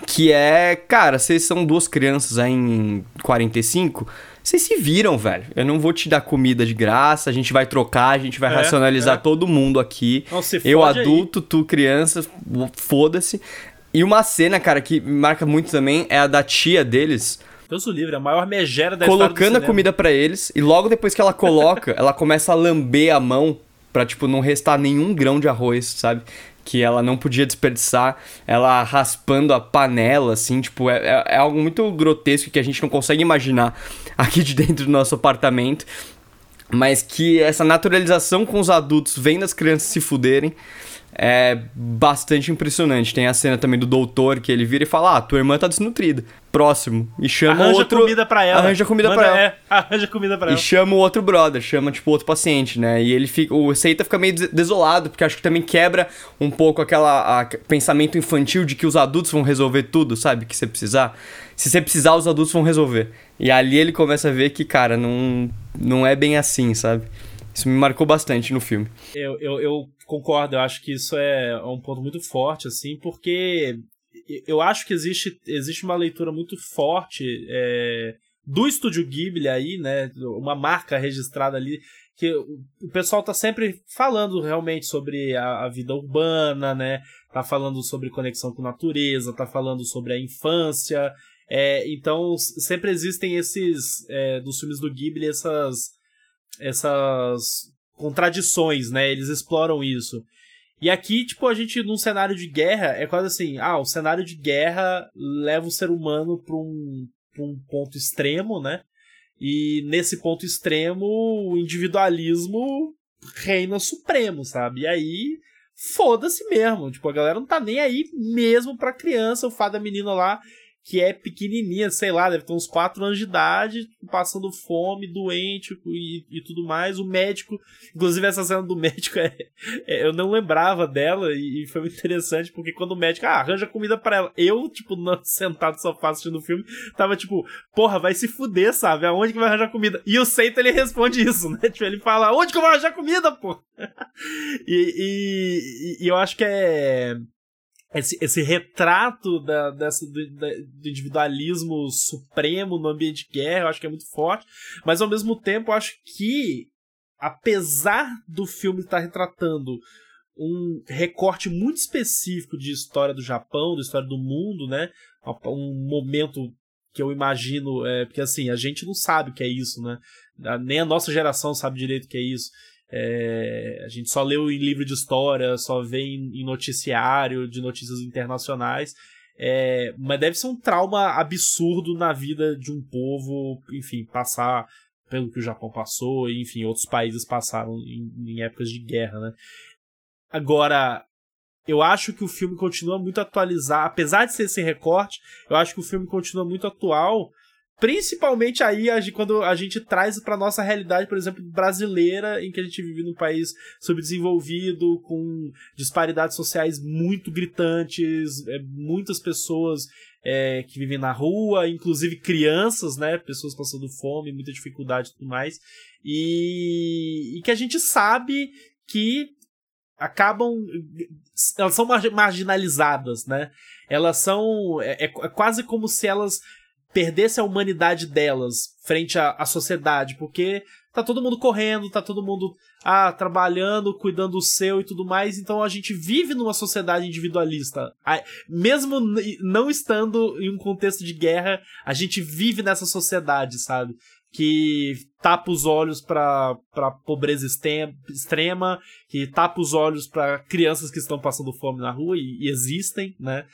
Que é, cara, vocês são duas crianças aí em 45, vocês se viram, velho. Eu não vou te dar comida de graça, a gente vai trocar, a gente vai É, racionalizar é. todo mundo aqui. Não, se Eu fode aí. adulto, tu criança, foda-se. E uma cena, cara, que marca muito também é a da tia deles Deus o livre, a maior megera da colocando a comida pra eles e logo depois que ela coloca, ela começa a lamber a mão pra, tipo, não restar nenhum grão de arroz, sabe? Que ela não podia desperdiçar, ela raspando a panela, assim, tipo, é, é- é algo muito grotesco que a gente não consegue imaginar aqui de dentro do nosso apartamento. Mas que essa naturalização com os adultos vendo as crianças se fuderem é bastante impressionante. Tem a cena também do doutor que ele vira e fala: Ah, tua irmã tá desnutrida. Próximo. E chama Arranja outro. comida pra ela. Arranja comida Manda- pra ela. É, arranja comida pra E ela. chama o outro brother, chama, tipo, outro paciente, né? E ele fica. O Seita fica meio des- desolado, porque acho que também quebra um pouco aquela a- pensamento infantil de que os adultos vão resolver tudo, sabe? Que você precisar. Se você precisar, os adultos vão resolver. E ali ele começa a ver que, cara, não, não é bem assim, sabe? Isso me marcou bastante no filme. Eu, eu, eu concordo, eu acho que isso é um ponto muito forte, assim, porque eu acho que existe, existe uma leitura muito forte é, do Estúdio Ghibli aí, né? Uma marca registrada ali, que o pessoal tá sempre falando realmente sobre a, a vida urbana, né? Tá falando sobre conexão com natureza, tá falando sobre a infância. É, então, sempre existem esses, é, dos filmes do Ghibli, essas essas contradições, né? Eles exploram isso. E aqui, tipo, a gente, num cenário de guerra, é quase assim, ah, o cenário de guerra leva o ser humano para um, pra um ponto extremo, né? E nesse ponto extremo, o individualismo reina supremo, sabe? E aí, foda-se mesmo. Tipo, a galera não tá nem aí mesmo pra criança. O fato da menina lá, que é pequenininha, sei lá, deve ter uns 4 anos de idade, passando fome, doente e, e tudo mais. O médico, inclusive essa cena do médico, é, é- eu não lembrava dela e, e foi muito interessante, porque quando o médico, ah, arranja comida pra ela. Eu, tipo, no- sentado no sofá assistindo o filme, tava tipo, porra, vai se fuder, sabe? Aonde que vai arranjar comida? E o Seita, ele responde isso, né? Tipo, ele fala, onde que eu vou arranjar comida, pô? e, e- e eu acho que é esse, esse retrato da, dessa, do, do individualismo supremo no ambiente de guerra, eu acho que é muito forte, mas ao mesmo tempo eu acho que, apesar do filme estar retratando um recorte muito específico de história do Japão, da história do mundo, né? Um momento que eu imagino, é, porque assim, a gente não sabe o que é isso, né? Nem a nossa geração sabe direito o que é isso. É, a gente só leu em livro de história, só vê em, em noticiário de notícias internacionais. É, mas deve ser um trauma absurdo na vida de um povo, enfim, passar pelo que o Japão passou, e enfim, outros países passaram em, em épocas de guerra, né? Agora, eu acho que o filme continua muito atualizado, apesar de ser esse recorte, eu acho que o filme continua muito atual, principalmente aí quando a gente traz para nossa realidade, por exemplo, brasileira, em que a gente vive num país subdesenvolvido, com disparidades sociais muito gritantes, é, muitas pessoas é, que vivem na rua, inclusive crianças, né, pessoas passando fome, muita dificuldade e tudo mais, e, e que a gente sabe que acabam elas são margi- marginalizadas, né? Elas são é, é é quase como se elas perdessem a humanidade delas frente à, à sociedade, porque tá todo mundo correndo, tá todo mundo ah, trabalhando, cuidando do seu e tudo mais, então a gente vive numa sociedade individualista. Mesmo não estando em um contexto de guerra, a gente vive nessa sociedade, sabe? que tapa os olhos para pobreza extrema, que tapa os olhos para crianças que estão passando fome na rua e, e existem, né?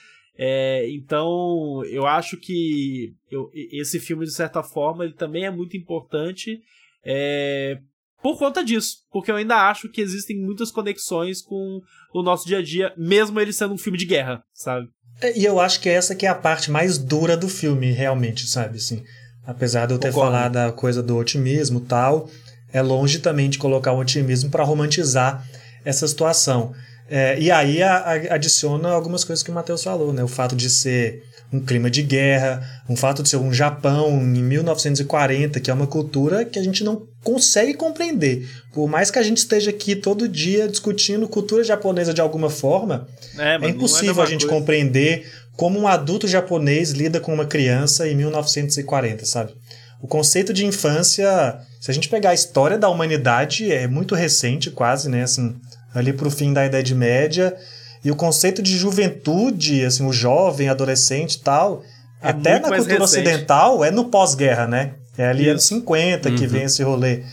É, então, eu acho que eu, esse filme, de certa forma, ele também é muito importante é, por conta disso. Porque eu ainda acho que existem muitas conexões com o nosso dia a dia, mesmo ele sendo um filme de guerra, sabe? É, e eu acho que essa que é a parte mais dura do filme, realmente, sabe? Assim, apesar de eu ter Concordo. falado da coisa do otimismo tal, é longe também de colocar o otimismo para romantizar essa situação. É, e aí a, a, adiciona algumas coisas que o Matheus falou, né? O fato de ser um clima de guerra, um fato de ser um Japão em 1940, que é uma cultura que a gente não consegue compreender. Por mais que a gente esteja aqui todo dia discutindo cultura japonesa de alguma forma, é, é impossível é a gente coisa. compreender como um adulto japonês lida com uma criança em 1940, sabe? O conceito de infância, se a gente pegar a história da humanidade, é muito recente, quase, né? Assim, ali para o fim da Idade Média. E o conceito de juventude, assim, o jovem, adolescente e tal, é até na cultura recente. ocidental é no pós-guerra, né? É ali anos 50 uhum. que vem esse rolê.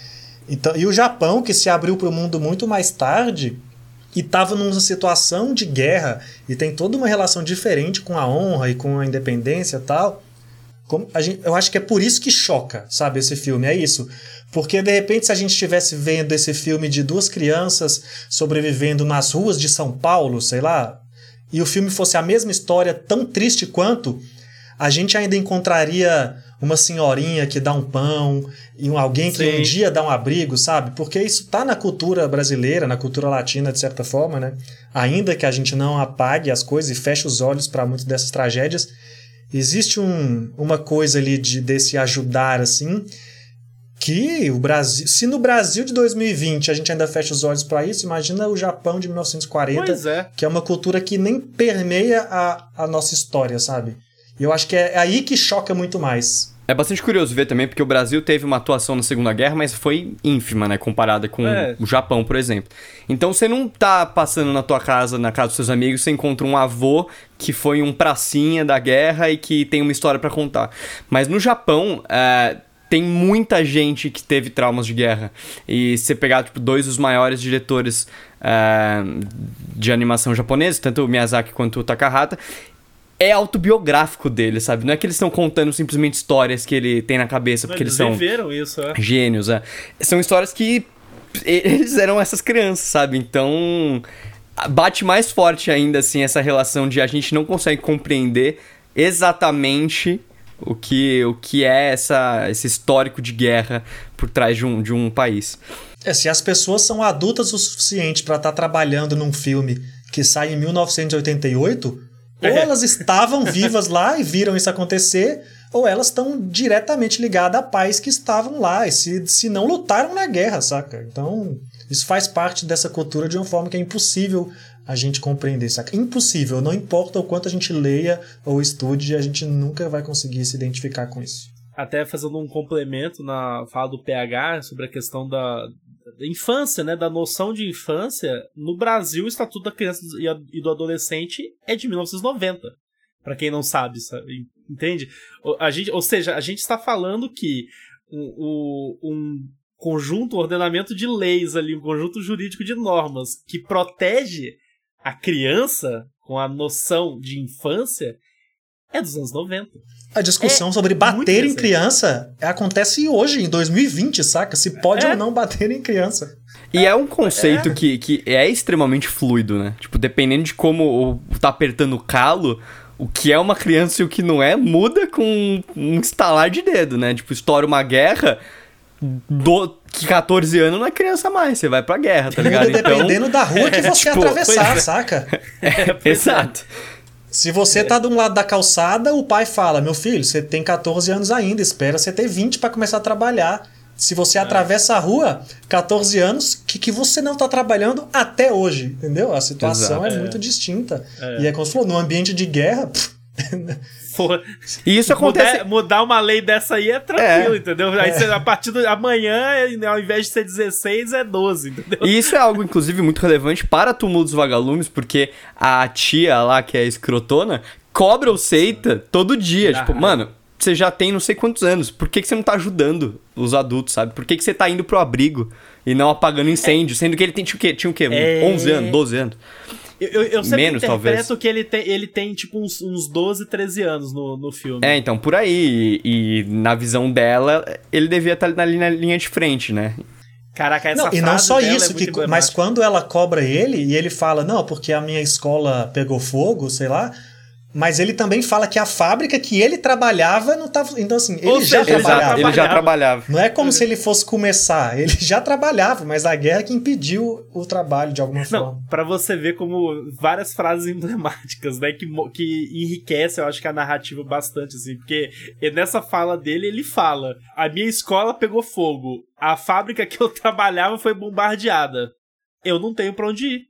Então, e o Japão, que se abriu para o mundo muito mais tarde e estava numa situação de guerra e tem toda uma relação diferente com a honra e com a independência e tal. Como gente, eu acho que é por isso que choca, sabe, esse filme. É isso. Porque de repente, se a gente estivesse vendo esse filme de duas crianças sobrevivendo nas ruas de São Paulo, sei lá, e o filme fosse a mesma história tão triste quanto, a gente ainda encontraria uma senhorinha que dá um pão e um, alguém que Sim. um dia dá um abrigo, sabe? Porque isso tá na cultura brasileira, na cultura latina, de certa forma, né? Ainda que a gente não apague as coisas e feche os olhos para muitas dessas tragédias, existe um, uma coisa ali de, desse ajudar, assim, que o Brasil, se no Brasil de 2020 a gente ainda fecha os olhos para isso, imagina o Japão de 1940, é. que é uma cultura que nem permeia a, a nossa história, sabe? E eu acho que é aí que choca muito mais. É bastante curioso ver também, porque o Brasil teve uma atuação na Segunda Guerra, mas foi ínfima, né? Comparada com é. o Japão, por exemplo. Então você não tá passando na tua casa, na casa dos seus amigos, você encontra um avô que foi um pracinha da guerra e que tem uma história para contar. Mas no Japão, é, tem muita gente que teve traumas de guerra. E você pegar, tipo, dois dos maiores diretores uh, de animação japoneses, tanto o Miyazaki quanto o Takahata, é autobiográfico dele, sabe? Não é que eles estão contando simplesmente histórias que ele tem na cabeça, porque eles, eles são isso, é. gênios, é. São histórias que eles eram essas crianças, sabe? Então bate mais forte ainda assim essa relação de a gente não consegue compreender exatamente o que, o que é essa, esse histórico de guerra por trás de um, de um país. É, se as pessoas são adultas o suficiente para estar tá trabalhando num filme que sai em 1988, ou elas estavam vivas lá e viram isso acontecer, ou elas estão diretamente ligadas a pais que estavam lá e se, se não lutaram na guerra, saca? Então, isso faz parte dessa cultura de uma forma que é impossível a gente compreender, saca? Impossível, não importa o quanto a gente leia ou estude, a gente nunca vai conseguir se identificar com isso. Até fazendo um complemento na fala do PH sobre a questão da, infância, né, da noção de infância, no Brasil o Estatuto da Criança e do Adolescente é de 1990. Para quem não sabe, sabe, entende? A gente, ou seja, a gente está falando que um, um conjunto, um ordenamento de leis ali, um conjunto jurídico de normas que protege a criança com a noção de infância é dos anos 90. A discussão é sobre bater em criança acontece hoje, em 2020, saca? Se pode é. ou não bater em criança. E é um conceito é. Que, que é extremamente fluido, né? Tipo, dependendo de como tá apertando o calo, o que é uma criança e o que não é, muda com um estalar de dedo, né? Tipo, estoura uma guerra, do, que 14 anos não é criança mais, você vai pra guerra, tá ligado? Então, Dependendo da rua que você tipo, atravessar, é. saca? É, exato. Se você tá de um lado da calçada, o pai fala: Meu filho, você tem 14 anos ainda, espera você ter 20 para começar a trabalhar. Se você é. atravessa a rua, 14 anos, que, que você não tá trabalhando até hoje, entendeu? A situação Exato. é, muito distinta. É. E é como você falou, no ambiente de guerra. Pff, E isso acontece. Mudar, mudar, uma lei dessa aí é tranquilo, é. entendeu? Aí é. você, a partir de amanhã, ao invés de ser 16, é 12, entendeu? E isso é algo, inclusive, muito relevante para Túmulo dos Vagalumes, porque a tia lá, que é escrotona, cobra o Seita todo dia. Ah, tipo, mano, você já tem não sei quantos anos. Por que, que você não tá ajudando os adultos, sabe? Por que, que você tá indo pro abrigo e não apagando incêndio? Sendo que ele tem, tinha o quê? Tinha o quê? É. 11 anos, 12 anos. Eu, eu, eu sempre Menos, interpreto talvez. que ele tem, ele tem tipo, uns, uns 12, 13 anos no, no filme. É, então, por aí. E, e na visão dela, ele devia estar ali na linha de frente, né? Caraca, essa Não, e não só dela é isso, muito que, mas quando ela cobra ele e ele fala, não, porque a minha escola pegou fogo, sei lá. Mas ele também fala que a fábrica que ele trabalhava não tava. Então, assim, ele já seja, trabalhava. ele já trabalhava. Não é como se ele fosse começar, ele já trabalhava, mas a guerra que impediu o trabalho de alguma Não, forma. pra você ver como várias frases emblemáticas, né, que, que enriquece, eu acho que a narrativa bastante, assim, porque nessa fala dele, ele fala, a minha escola pegou fogo, a fábrica que eu trabalhava foi bombardeada, eu não tenho pra onde ir.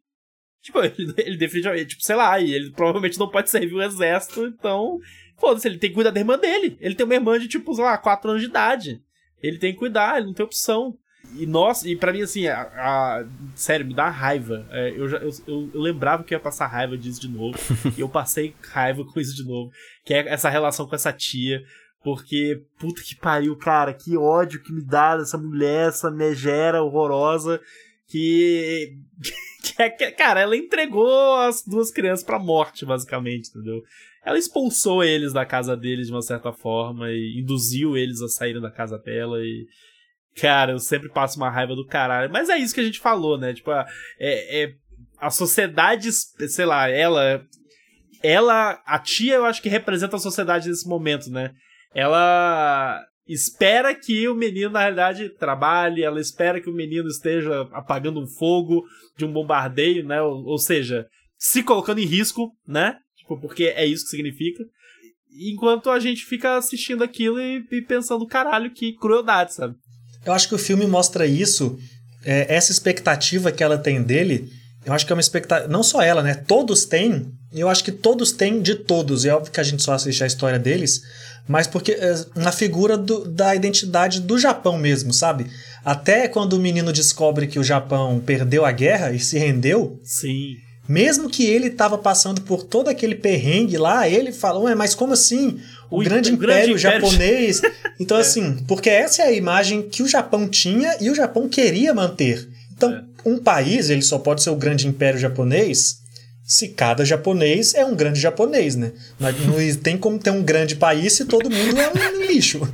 Tipo, ele, ele definitivamente, tipo, sei lá, e ele provavelmente não pode servir o exército, então, foda-se, ele tem que cuidar da irmã dele. Ele tem uma irmã de, tipo, sei lá, 4 anos de idade. Ele tem que cuidar, ele não tem opção. E nossa, e pra mim, assim, a, a- sério, me dá raiva. É, eu, já, eu, eu, eu lembrava que eu ia passar raiva disso de novo. e eu passei raiva com isso de novo. Que é essa relação com essa tia. Porque, puta que pariu, cara, que ódio que me dá dessa mulher, essa megera horrorosa. Que. É cara, ela entregou as duas crianças pra morte, basicamente, entendeu? Ela expulsou eles da casa deles de uma certa forma e induziu eles a saírem da casa dela e. Cara, eu sempre passo uma raiva do caralho. Mas é isso que a gente falou, né? Tipo, a- é, é- a sociedade, sei lá, ela. Ela. A tia, eu acho que representa a sociedade nesse momento, né? Ela espera que o menino, na realidade, trabalhe, ela espera que o menino esteja apagando um fogo de um bombardeio, né? Ou, ou seja, se colocando em risco, né? Tipo, porque é isso que significa. Enquanto a gente fica assistindo aquilo e, e pensando, caralho, que crueldade, sabe? Eu acho que o filme mostra isso, é, essa expectativa que ela tem dele. Eu acho que é uma expectativa. Não só ela, né? Todos têm. E eu acho que todos têm de todos. É óbvio que a gente só assiste a história deles. Mas porque é, na figura do- da identidade do Japão mesmo, sabe? Até quando o menino descobre que o Japão perdeu a guerra e se rendeu, Sim. mesmo que ele estava passando por todo aquele perrengue lá, ele fala, ué, mas como assim? O, O grande império império- japonês. Então, assim, porque essa é a imagem que o Japão tinha e o Japão queria manter. Então, É. um país, ele só pode ser o grande império japonês se cada japonês é um grande japonês, né? Não, não tem como ter um grande país se todo mundo é um lixo.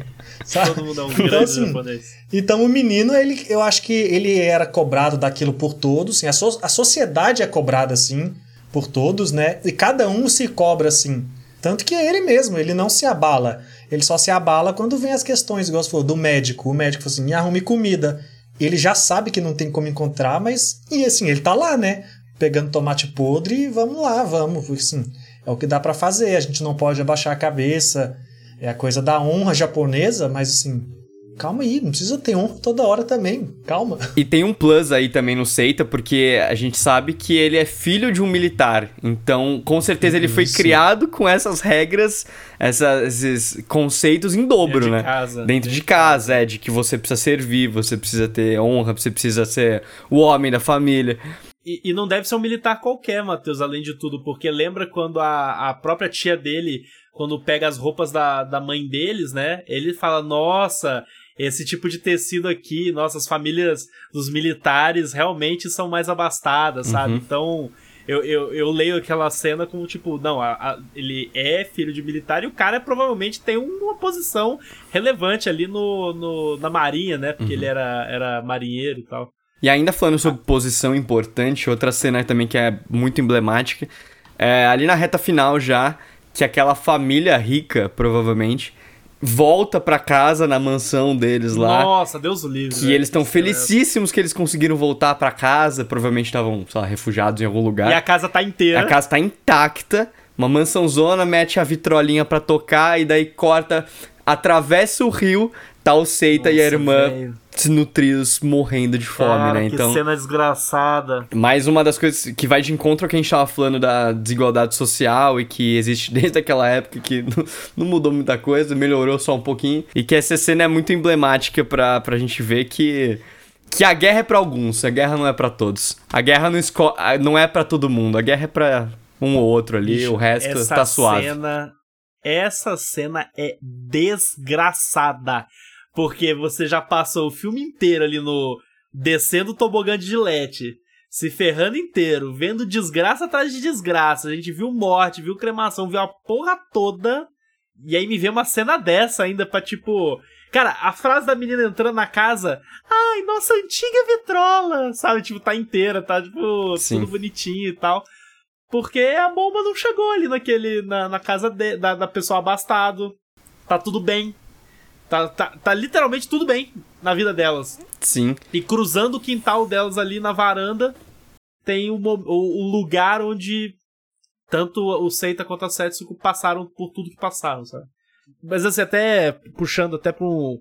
Sabe? Todo mundo é um Então, grande assim, japonês. então o menino, ele, eu acho que ele era cobrado daquilo por todos, assim, a, so- a sociedade é cobrada assim por todos, né? E cada um se cobra assim. Tanto que é ele mesmo, ele não se abala. Ele só se abala quando vem as questões, igual você falou, do médico. O médico falou assim: "Me arrume comida. Ele já sabe que não tem como encontrar, mas. E assim, ele tá lá, né? Pegando tomate podre e vamos lá, vamos. Assim, é o que dá pra fazer. A gente não pode abaixar a cabeça. É a coisa da honra japonesa, mas assim, Calma aí, não precisa ter honra toda hora também. Calma. E tem um plus aí também no Seita, porque a gente sabe que ele é filho de um militar. Então, com certeza ele foi Isso. criado com essas regras, essas- esses conceitos em dobro, Dentro de né? casa. Dentro de casa, é, de que você precisa servir, você precisa ter honra, você precisa ser o homem da família. E, e não deve ser um militar qualquer, Matheus, além de tudo, porque lembra quando a, a própria tia dele, quando pega as roupas da, da mãe deles, né? Ele fala: Nossa, esse tipo de tecido aqui, nossas famílias dos militares realmente são mais abastadas, sabe? Uhum. Então. Eu, eu, eu leio aquela cena como, tipo, não, a- a- ele é filho de militar e o cara provavelmente tem uma posição relevante ali no, no, na marinha, né? Porque ele era, era marinheiro e tal. E ainda falando sobre posição importante, outra cena também que é muito emblemática, é ali na reta final já, que aquela família rica, provavelmente, volta pra casa na mansão deles lá. Nossa, Deus o livre. Que velho. eles estão felicíssimos que eles conseguiram voltar pra casa, provavelmente estavam, sei lá, refugiados em algum lugar. E a casa tá inteira. A casa tá intacta, uma mansãozona, mete a vitrolinha pra tocar e daí corta, atravessa o rio, tá o Seita e a Nossa, irmã desnutridos, morrendo de fome, Cara, né? que Então, cena desgraçada. mais uma das coisas que vai de encontro ao que a gente tava falando da desigualdade social e que existe desde aquela época que não, não mudou muita coisa, melhorou só um pouquinho. E que essa cena é muito emblemática pra, pra gente ver que. Que a guerra é pra alguns, a guerra não é pra todos. A guerra não, esco não é pra todo mundo, a guerra é pra um ou outro ali, Bicho, o resto essa tá suave. Cena, essa cena é desgraçada. Porque você já passou o filme inteiro ali no. descendo o tobogã de gilete, se ferrando inteiro, vendo desgraça atrás de desgraça. A gente viu morte, viu cremação, viu a porra toda. E aí me vê uma cena dessa ainda pra tipo. Cara, a frase da menina entrando na casa, ai, nossa antiga vitrola, sabe? Tipo, tá inteira, tá, tipo, Sim. tudo bonitinho e tal. Porque a bomba não chegou ali naquele, na, na casa de, da, da pessoa abastado. Tá tudo bem. Tá, tá, tá literalmente tudo bem na vida delas. Sim. E cruzando o quintal delas ali na varanda, tem o, o, o lugar onde tanto o Seita quanto a Setsuko passaram por tudo que passaram, sabe? Mas assim, até puxando até para um,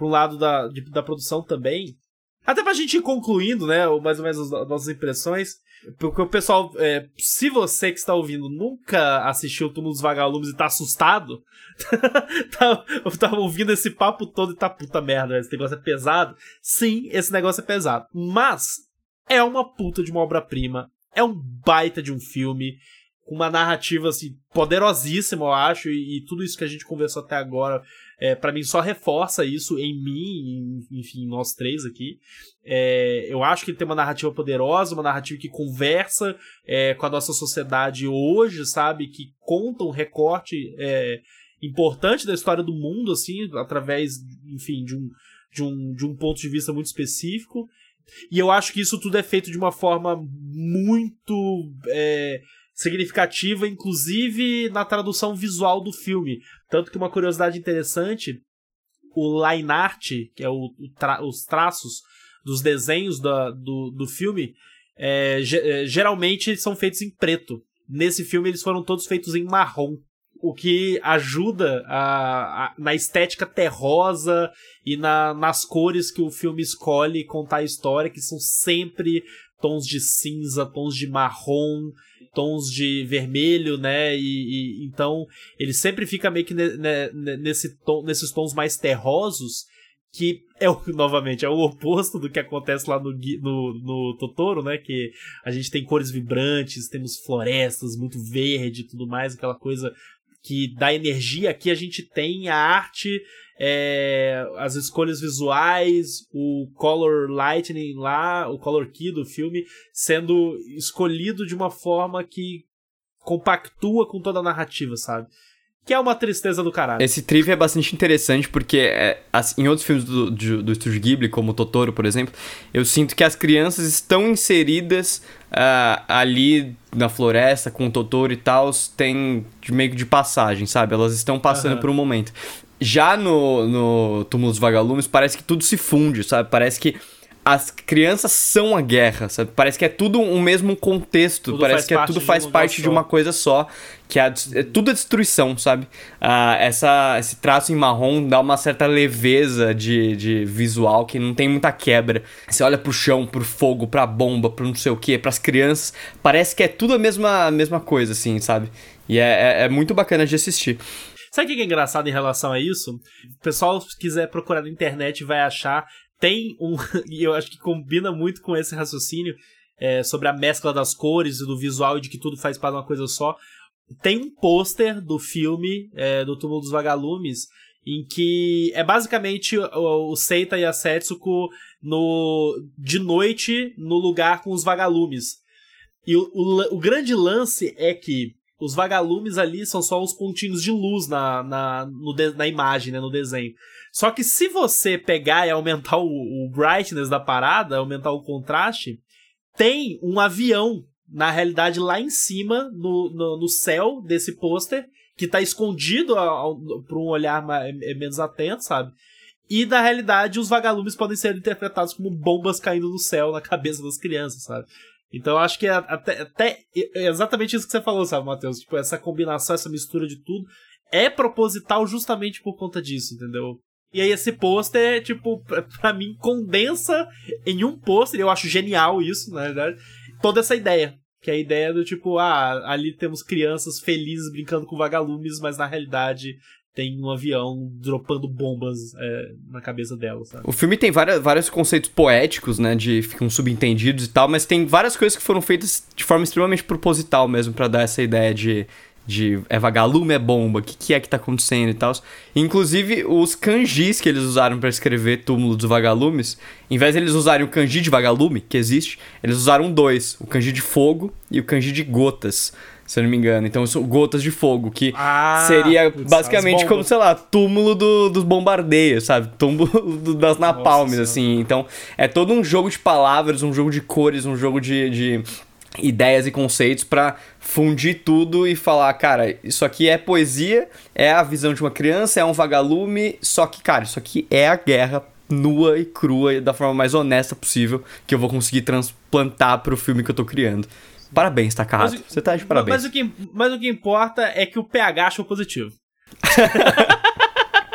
um lado da, de, da produção também. Até pra gente ir concluindo, né? Mais ou menos as nossas impressões. Porque o pessoal, é, se você que está ouvindo nunca assistiu o Túmulo dos Vagalumes e tá assustado, tá, tá, ouvindo esse papo todo e tá puta merda, esse negócio é pesado. Sim, esse negócio é pesado. Mas é uma puta de uma obra-prima. É um baita de um filme com uma narrativa assim poderosíssima, eu acho, e, e, tudo isso que a gente conversou até agora, é, para mim só reforça isso em mim, em, enfim, nós três aqui. É, eu acho que ele tem uma narrativa poderosa, uma narrativa que conversa é, com a nossa sociedade hoje, sabe, que conta um recorte é, importante da história do mundo, assim, através, enfim, de um, de um, de um ponto de vista muito específico. E eu acho que isso tudo é feito de uma forma muito é, significativa, inclusive na tradução visual do filme. Tanto que uma curiosidade interessante, o line art, que é o, tra os traços dos desenhos da, do, do filme, é, é, geralmente são feitos em preto. Nesse filme eles foram todos feitos em marrom. O que ajuda a, a, na estética terrosa e na, nas cores que o filme escolhe contar a história, que são sempre tons de cinza, tons de marrom, tons de vermelho, né? E, e então ele sempre fica meio que ne, ne, nesse tom, nesses tons mais terrosos, que é o, novamente é o oposto do que acontece lá no, no, no Totoro, né? Que a gente tem cores vibrantes, temos florestas muito verde e tudo mais, aquela coisa que dá energia. Aqui a gente tem a arte é, as escolhas visuais, o color lightning lá, o color key do filme sendo escolhido de uma forma que compactua com toda a narrativa, sabe? Que é uma tristeza do caralho. Esse trivia é bastante interessante porque é, assim, em outros filmes do, do, do Estúdio Ghibli, como Totoro, por exemplo, eu sinto que as crianças estão inseridas uh, ali na floresta com o Totoro e tal, tem meio que de passagem, sabe? Elas estão passando uhum. por um momento. Já no, no Túmulo dos Vagalumes, parece que tudo se funde, sabe? Parece que as crianças são a guerra, sabe? Parece que é tudo um mesmo contexto, tudo parece que é, tudo faz parte de uma coisa só, que é, é tudo a destruição, sabe? Ah, essa, esse traço em marrom dá uma certa leveza de, de visual que não tem muita quebra. Você olha pro chão, pro fogo, pra bomba, pro não sei o que, pras crianças, parece que é tudo a mesma, a mesma coisa, assim, sabe? E é, é, é muito bacana de assistir. Sabe o que é engraçado em relação a isso? O pessoal, se quiser procurar na internet, vai achar. Tem um. E eu acho que combina muito com esse raciocínio é, sobre a mescla das cores e do visual e de que tudo faz parte de uma coisa só. Tem um pôster do filme é, do Túmulo dos Vagalumes em que é basicamente o, Seita e a Setsuko no, de noite no lugar com os vagalumes. E o, o, o grande lance é que os vagalumes ali são só os pontinhos de luz na, na, de, na imagem, né, no desenho. Só que se você pegar e aumentar o, o brightness da parada, aumentar o contraste, tem um avião, na realidade, lá em cima, no, no, no céu desse pôster, que tá escondido para um olhar mais, é, menos atento, sabe? E na realidade, os vagalumes podem ser interpretados como bombas caindo do céu na cabeça das crianças, sabe? Então eu acho que é até, até é exatamente isso que você falou, sabe, Matheus? Tipo, essa combinação, essa mistura de tudo é proposital justamente por conta disso, entendeu? E aí esse pôster, tipo, pra mim, condensa em um pôster, eu acho genial isso, na verdade, toda essa ideia. Que é a ideia do tipo, ah, ali temos crianças felizes brincando com vagalumes, mas na realidade tem um avião dropando bombas é, na cabeça dela, sabe? O filme tem várias, vários conceitos poéticos, né, de ficam subentendidos e tal, mas tem várias coisas que foram feitas de forma extremamente proposital mesmo para dar essa ideia de, de é vagalume, é bomba, o que, que é que tá acontecendo e tal. Inclusive, os kanjis que eles usaram para escrever Túmulo dos Vagalumes, em vez de eles usarem o kanji de vagalume, que existe, eles usaram dois, o kanji de fogo e o kanji de gotas, se eu não me engano. Então, são gotas de fogo, que Ah, seria putz, basicamente as como, sei lá, túmulo do- dos bombardeios, sabe? Túmulo do- das napalmes, assim. Então, é todo um jogo de palavras, um jogo de cores, um jogo de... de ideias e conceitos pra fundir tudo e falar, cara, isso aqui é poesia, é a visão de uma criança, é um vagalume, só que, cara, isso aqui é a guerra nua e crua e da forma mais honesta possível que eu vou conseguir transplantar pro filme que eu tô criando. Parabéns, Takahato. O- Você tá de parabéns. Mas o, que, mas o que importa é que o PH achou positivo.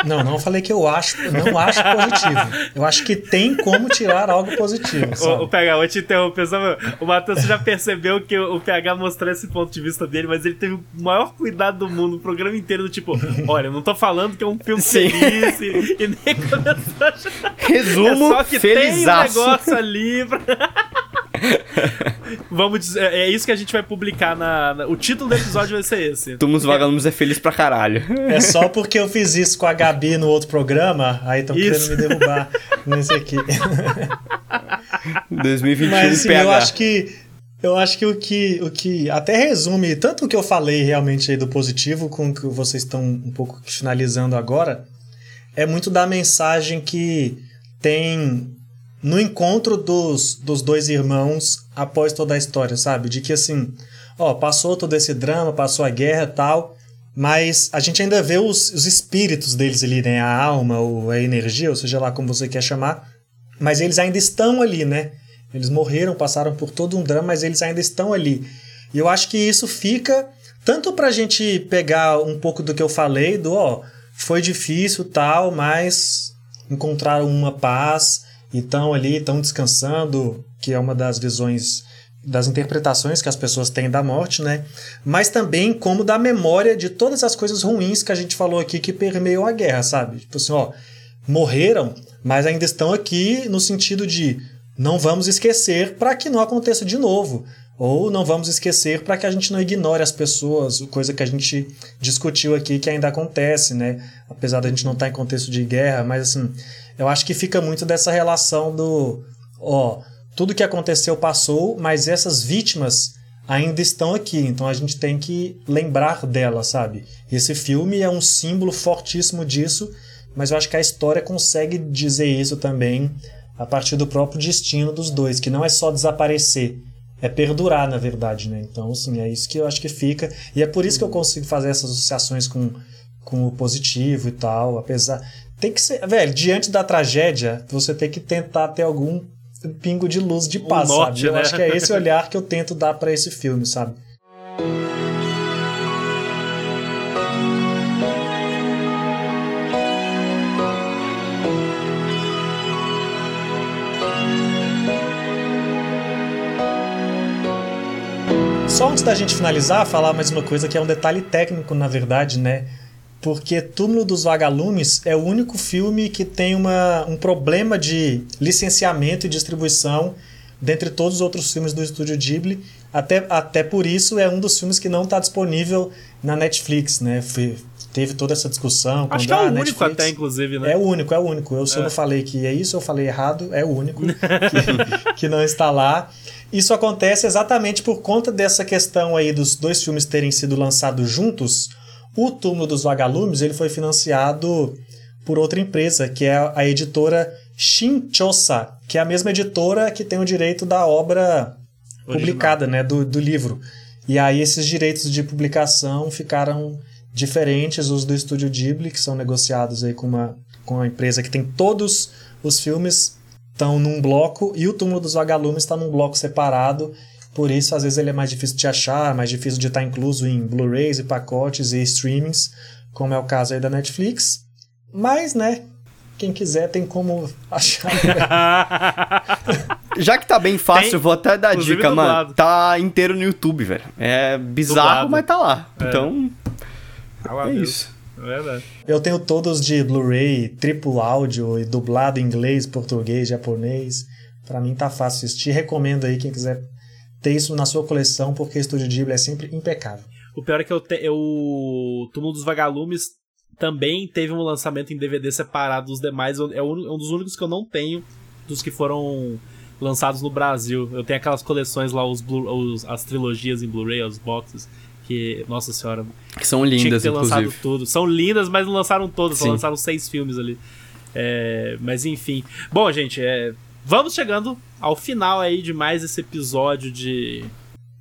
Não, não falei que eu acho, não acho positivo. Eu acho que tem como tirar algo positivo, O, sabe? o PH, vou te interromper. Só, o Matheus já percebeu que o, o PH mostrou esse ponto de vista dele, mas ele teve o maior cuidado do mundo, o programa inteiro, do tipo, olha, não tô falando que é um filme Sim. feliz e, e nem começou a. Resumo, é só que tem um felizaço. negócio ali pra... Vamos dizer, é isso que a gente vai publicar na, na- O título do episódio vai ser esse. Túmulos Vagalumes é feliz pra caralho. É só porque eu fiz isso com a Gabi no outro programa, aí estão querendo me derrubar nesse aqui. 2021 Mas assim, PH. eu acho que eu acho que o que o que até resume tanto o que eu falei realmente aí do positivo com o que vocês estão um pouco finalizando agora é muito da mensagem que tem no encontro dos, dos dois irmãos após toda a história, sabe? De que assim, ó, passou todo esse drama, passou a guerra e tal, mas a gente ainda vê os, os espíritos deles ali, né? A alma ou a energia, ou seja lá como você quer chamar, mas eles ainda estão ali, né? Eles morreram, passaram por todo um drama, mas eles ainda estão ali. E eu acho que isso fica tanto pra gente pegar um pouco do que eu falei, do ó, foi difícil tal, mas encontraram uma paz e estão ali, estão descansando, que é uma das visões, das interpretações que as pessoas têm da morte, né? Mas também como da memória de todas as coisas ruins que a gente falou aqui que permeiam a guerra, sabe? Tipo assim, ó, morreram, mas ainda estão aqui no sentido de não vamos esquecer para que não aconteça de novo. Ou não vamos esquecer para que a gente não ignore as pessoas, coisa que a gente discutiu aqui que ainda acontece, né? Apesar da gente não estar em contexto de guerra, mas assim, eu acho que fica muito dessa relação do, ó, tudo que aconteceu passou, mas essas vítimas ainda estão aqui, então a gente tem que lembrar delas, sabe? Esse filme é um símbolo fortíssimo disso, mas eu acho que a história consegue dizer isso também a partir do próprio destino dos dois, que não é só desaparecer, é perdurar, na verdade, né? Então, assim, é isso que eu acho que fica. E é por isso que eu consigo fazer essas associações com, com o positivo e tal, apesar. Tem que ser. Velho, diante da tragédia, você tem que tentar ter algum pingo de luz de paz, norte, sabe? Eu né? acho que é esse olhar que eu tento dar para esse filme, sabe? Só antes da gente finalizar, falar mais uma coisa que é um detalhe técnico, na verdade, né? Porque Túmulo dos Vagalumes é o único filme que tem uma, um problema de licenciamento e distribuição dentre todos os outros filmes do estúdio Ghibli. Até, até por isso é um dos filmes que não está disponível na Netflix, né? Foi- teve toda essa discussão. Acho que é o ah, único Netflix- até, inclusive, né? é o único, é o único. Eu, se eu É. não falei que é isso, eu falei errado, é o único que, que não está lá. Isso acontece exatamente por conta dessa questão aí dos dois filmes terem sido lançados juntos. O Túmulo dos Vagalumes ele foi financiado por outra empresa, que é a editora Shinchosa, que é a mesma editora que tem o direito da obra Original. publicada, né, do, do livro. E aí esses direitos de publicação ficaram diferentes os do estúdio Ghibli, que são negociados aí com uma, com uma empresa que tem todos os filmes estão num bloco e o Túmulo dos Vagalumes está num bloco separado. Por isso, às vezes, ele é mais difícil de achar, mais difícil de estar incluso em Blu-rays e pacotes e streamings, como é o caso aí da Netflix. Mas, né, quem quiser tem como achar. Já que tá bem fácil, Tem, vou até dar dica, mano. dublado. Tá inteiro no YouTube, velho. É bizarro, mas tá lá. É. Então, Ah, é Deus. isso. É verdade. Eu tenho todos de Blu-ray, triplo áudio e dublado em inglês, português, japonês. Pra mim tá fácil assistir. Recomendo aí quem quiser ter isso na sua coleção, porque o Estúdio Ghibli é sempre impecável. O pior é que eu, te, eu o Túmulo dos Vagalumes também teve um lançamento em DVD separado dos demais. É um dos únicos que eu não tenho dos que foram lançados no Brasil. Eu tenho aquelas coleções lá, os, Blu, os as trilogias em Blu-ray, os boxes. Que, nossa senhora. Que são lindas, tinha que ter inclusive. lançado tudo. São lindas, mas não lançaram todas, só lançaram seis filmes ali. É, mas enfim. Bom, gente, é, vamos chegando ao final aí de mais esse episódio de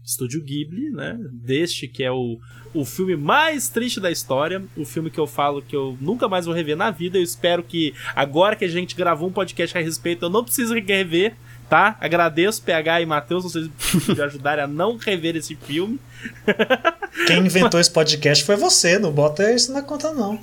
Estúdio Ghibli, né? Deste que é o, o filme mais triste da história, o filme que eu falo que eu nunca mais vou rever na vida. Eu espero que agora que a gente gravou um podcast a respeito, eu não preciso rever, tá? Agradeço PH e Matheus vocês me ajudarem a não rever esse filme. Quem inventou esse podcast foi você, não bota isso na conta não.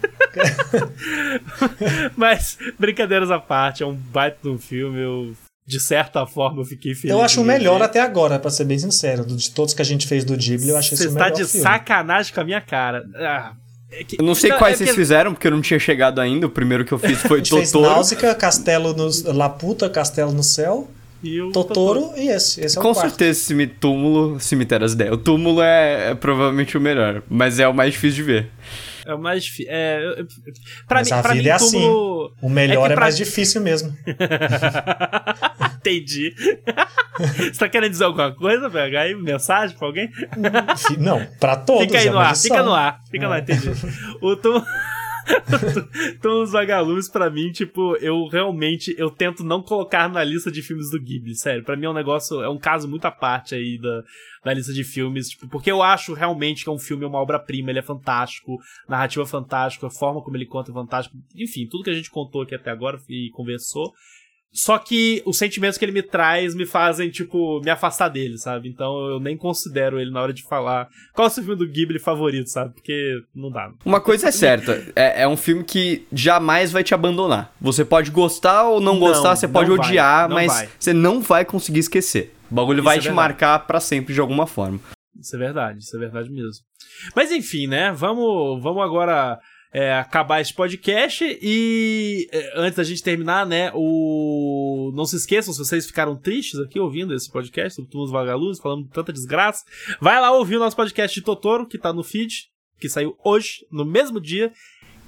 Mas brincadeiras à parte, é um baita de um filme, eu de certa forma eu fiquei feliz. Eu acho o melhor até agora, para ser bem sincero. De todos que a gente fez do Ghibli, eu acho esse o melhor. Você tá de filme. sacanagem com a minha cara. Ah, é que, eu não sei não, quais é vocês que... fizeram, porque eu não tinha chegado ainda. O primeiro que eu fiz foi Totoro. Fez Náusica, Castelo no... Laputa, Castelo no Céu. E o Totoro, Totoro, e esse. esse é Com o certeza, esse túmulo, cemitério das ideias. O túmulo é, é, provavelmente o melhor, mas é o mais difícil de ver. É o mais difícil. É, pra mas mim, a pra vida mim, é assim. túmulo... assim. O melhor é, é mais difícil mesmo. Entendi. Você tá querendo dizer alguma coisa, PH? Aí, mensagem pra alguém? Não, pra todos. Fica aí é no ar, fica no ar. Fica é. lá, entendi. O túmulo. então, os vagalumes, para mim, tipo, eu realmente eu tento não colocar na lista de filmes do Ghibli, sério. para mim é um negócio, é um caso muito à parte aí da, da lista de filmes, tipo, porque eu acho realmente que é um filme, é uma obra-prima, ele é fantástico, narrativa fantástica, a forma como ele conta é fantástica, enfim, tudo que a gente contou aqui até agora e conversou. Só que os sentimentos que ele me traz me fazem, tipo, me afastar dele, sabe? Então eu nem considero ele na hora de falar qual é o seu filme do Ghibli favorito, sabe? Porque não dá. Uma coisa é certa, é, é um filme que jamais vai te abandonar. Você pode gostar ou não, não gostar, você pode odiar, vai, mas vai. você não vai conseguir esquecer. O bagulho isso vai é te marcar para sempre de alguma forma. Isso é verdade, isso é verdade mesmo. Mas enfim, né? Vamos, vamos agora é, acabar esse podcast e é, antes da gente terminar, né, o não se esqueçam, se vocês ficaram tristes aqui ouvindo esse podcast sobre Túmulos Vagalumes, falando tanta desgraça, vai lá ouvir o nosso podcast de Totoro, que tá no feed, que saiu hoje, no mesmo dia.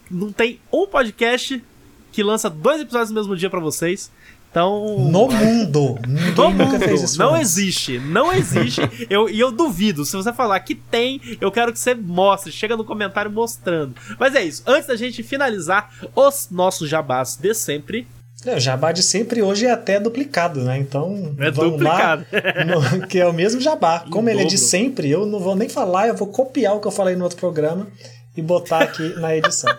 Não tem um podcast que lança dois episódios no mesmo dia para vocês. Então. No mundo! No mundo! Não existe, não existe. eu, e eu duvido. Se você falar que tem, eu quero que você mostre. Chega no comentário mostrando. Mas é isso. Antes da gente finalizar os nossos jabás de sempre. É, o jabá de sempre hoje é até duplicado, né? Então. É duplicado. Lá, no, que é o mesmo jabá. Como ele dobro. é de sempre, eu não vou nem falar, eu vou copiar o que eu falei no outro programa e botar aqui na edição.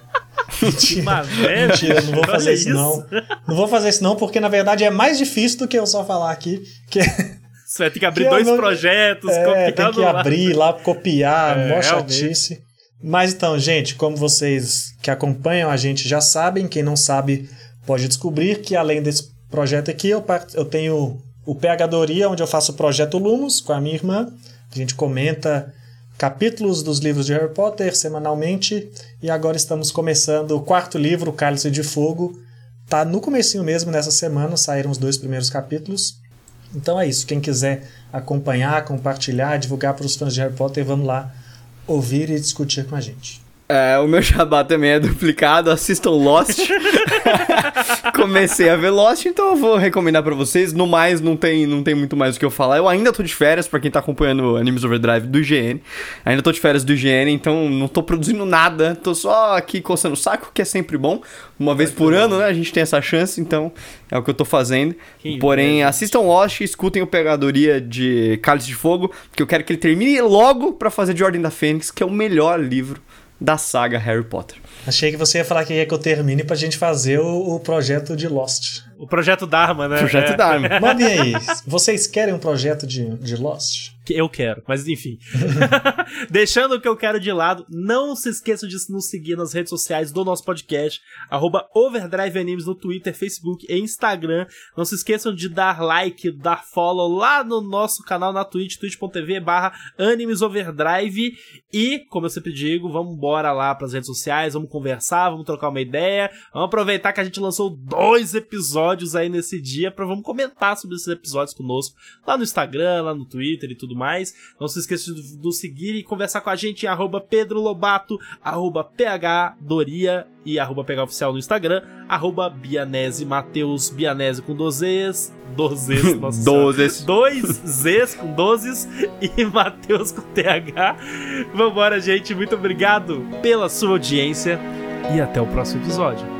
Mentira, mentira, não vou fazer isso, isso não. Não vou fazer isso não, porque na verdade é mais difícil do que eu só falar aqui. Que... Você vai ter que abrir que dois não... projetos, é, tem que abrir lá, copiar, é, mó chatice. Mas então, gente, como vocês que acompanham a gente já sabem, quem não sabe pode descobrir que além desse projeto aqui, eu, eu tenho o Pegadoria, onde eu faço o projeto Lumos com a minha irmã. A gente comenta capítulos dos livros de Harry Potter semanalmente e agora estamos começando o quarto livro, Cálice de Fogo. Tá no comecinho mesmo nessa semana, saíram os dois primeiros capítulos. Então é isso, quem quiser acompanhar, compartilhar, divulgar para os fãs de Harry Potter, vamos lá ouvir e discutir com a gente. É, o meu jabá também é duplicado, assistam Lost. Comecei a ver Lost, então eu vou recomendar para vocês. No mais, não tem, não tem muito mais o que eu falar. Eu ainda tô de férias, para quem tá acompanhando Animes Overdrive do IGN. Ainda tô de férias do IGN, então não tô produzindo nada. Tô só aqui coçando o saco, que é sempre bom. Uma vez por ano, né? A gente tem essa chance, então é o que eu tô fazendo. Que Porém, assistam Lost, escutem o Pegadoria de Cálice de Fogo, que eu quero que ele termine logo para fazer de Ordem da Fênix, que é o melhor livro da saga Harry Potter. Achei que você ia falar que ia que eu termine pra gente fazer o, o projeto de Lost. O projeto Dharma, né? Projeto é. Dharma. Mandem aí. Vocês querem um projeto de, de Lost? eu quero, mas enfim. Deixando o que eu quero de lado, não se esqueçam de nos seguir nas redes sociais do nosso podcast, arroba Overdrive Animes no Twitter, Facebook e Instagram. Não se esqueçam de dar like, dar follow lá no nosso canal na Twitch, twitch.tv barra Animes Overdrive. E, como eu sempre digo, vamos embora lá pras redes sociais, vamos conversar, vamos trocar uma ideia, vamos aproveitar que a gente lançou dois episódios episódios aí nesse dia para vamos comentar sobre esses episódios conosco lá no Instagram, lá no Twitter e tudo mais. Não se esqueça de nos seguir e conversar com a gente em arroba Pedro Lobato, arroba PHDoria e arroba PHOficial no Instagram, arroba Bianese Mateus Bianese com 12 12 nossa Dozes. Dois Zs com 12 e Mateus com TH. Vambora, gente. Muito obrigado pela sua audiência e até o próximo episódio.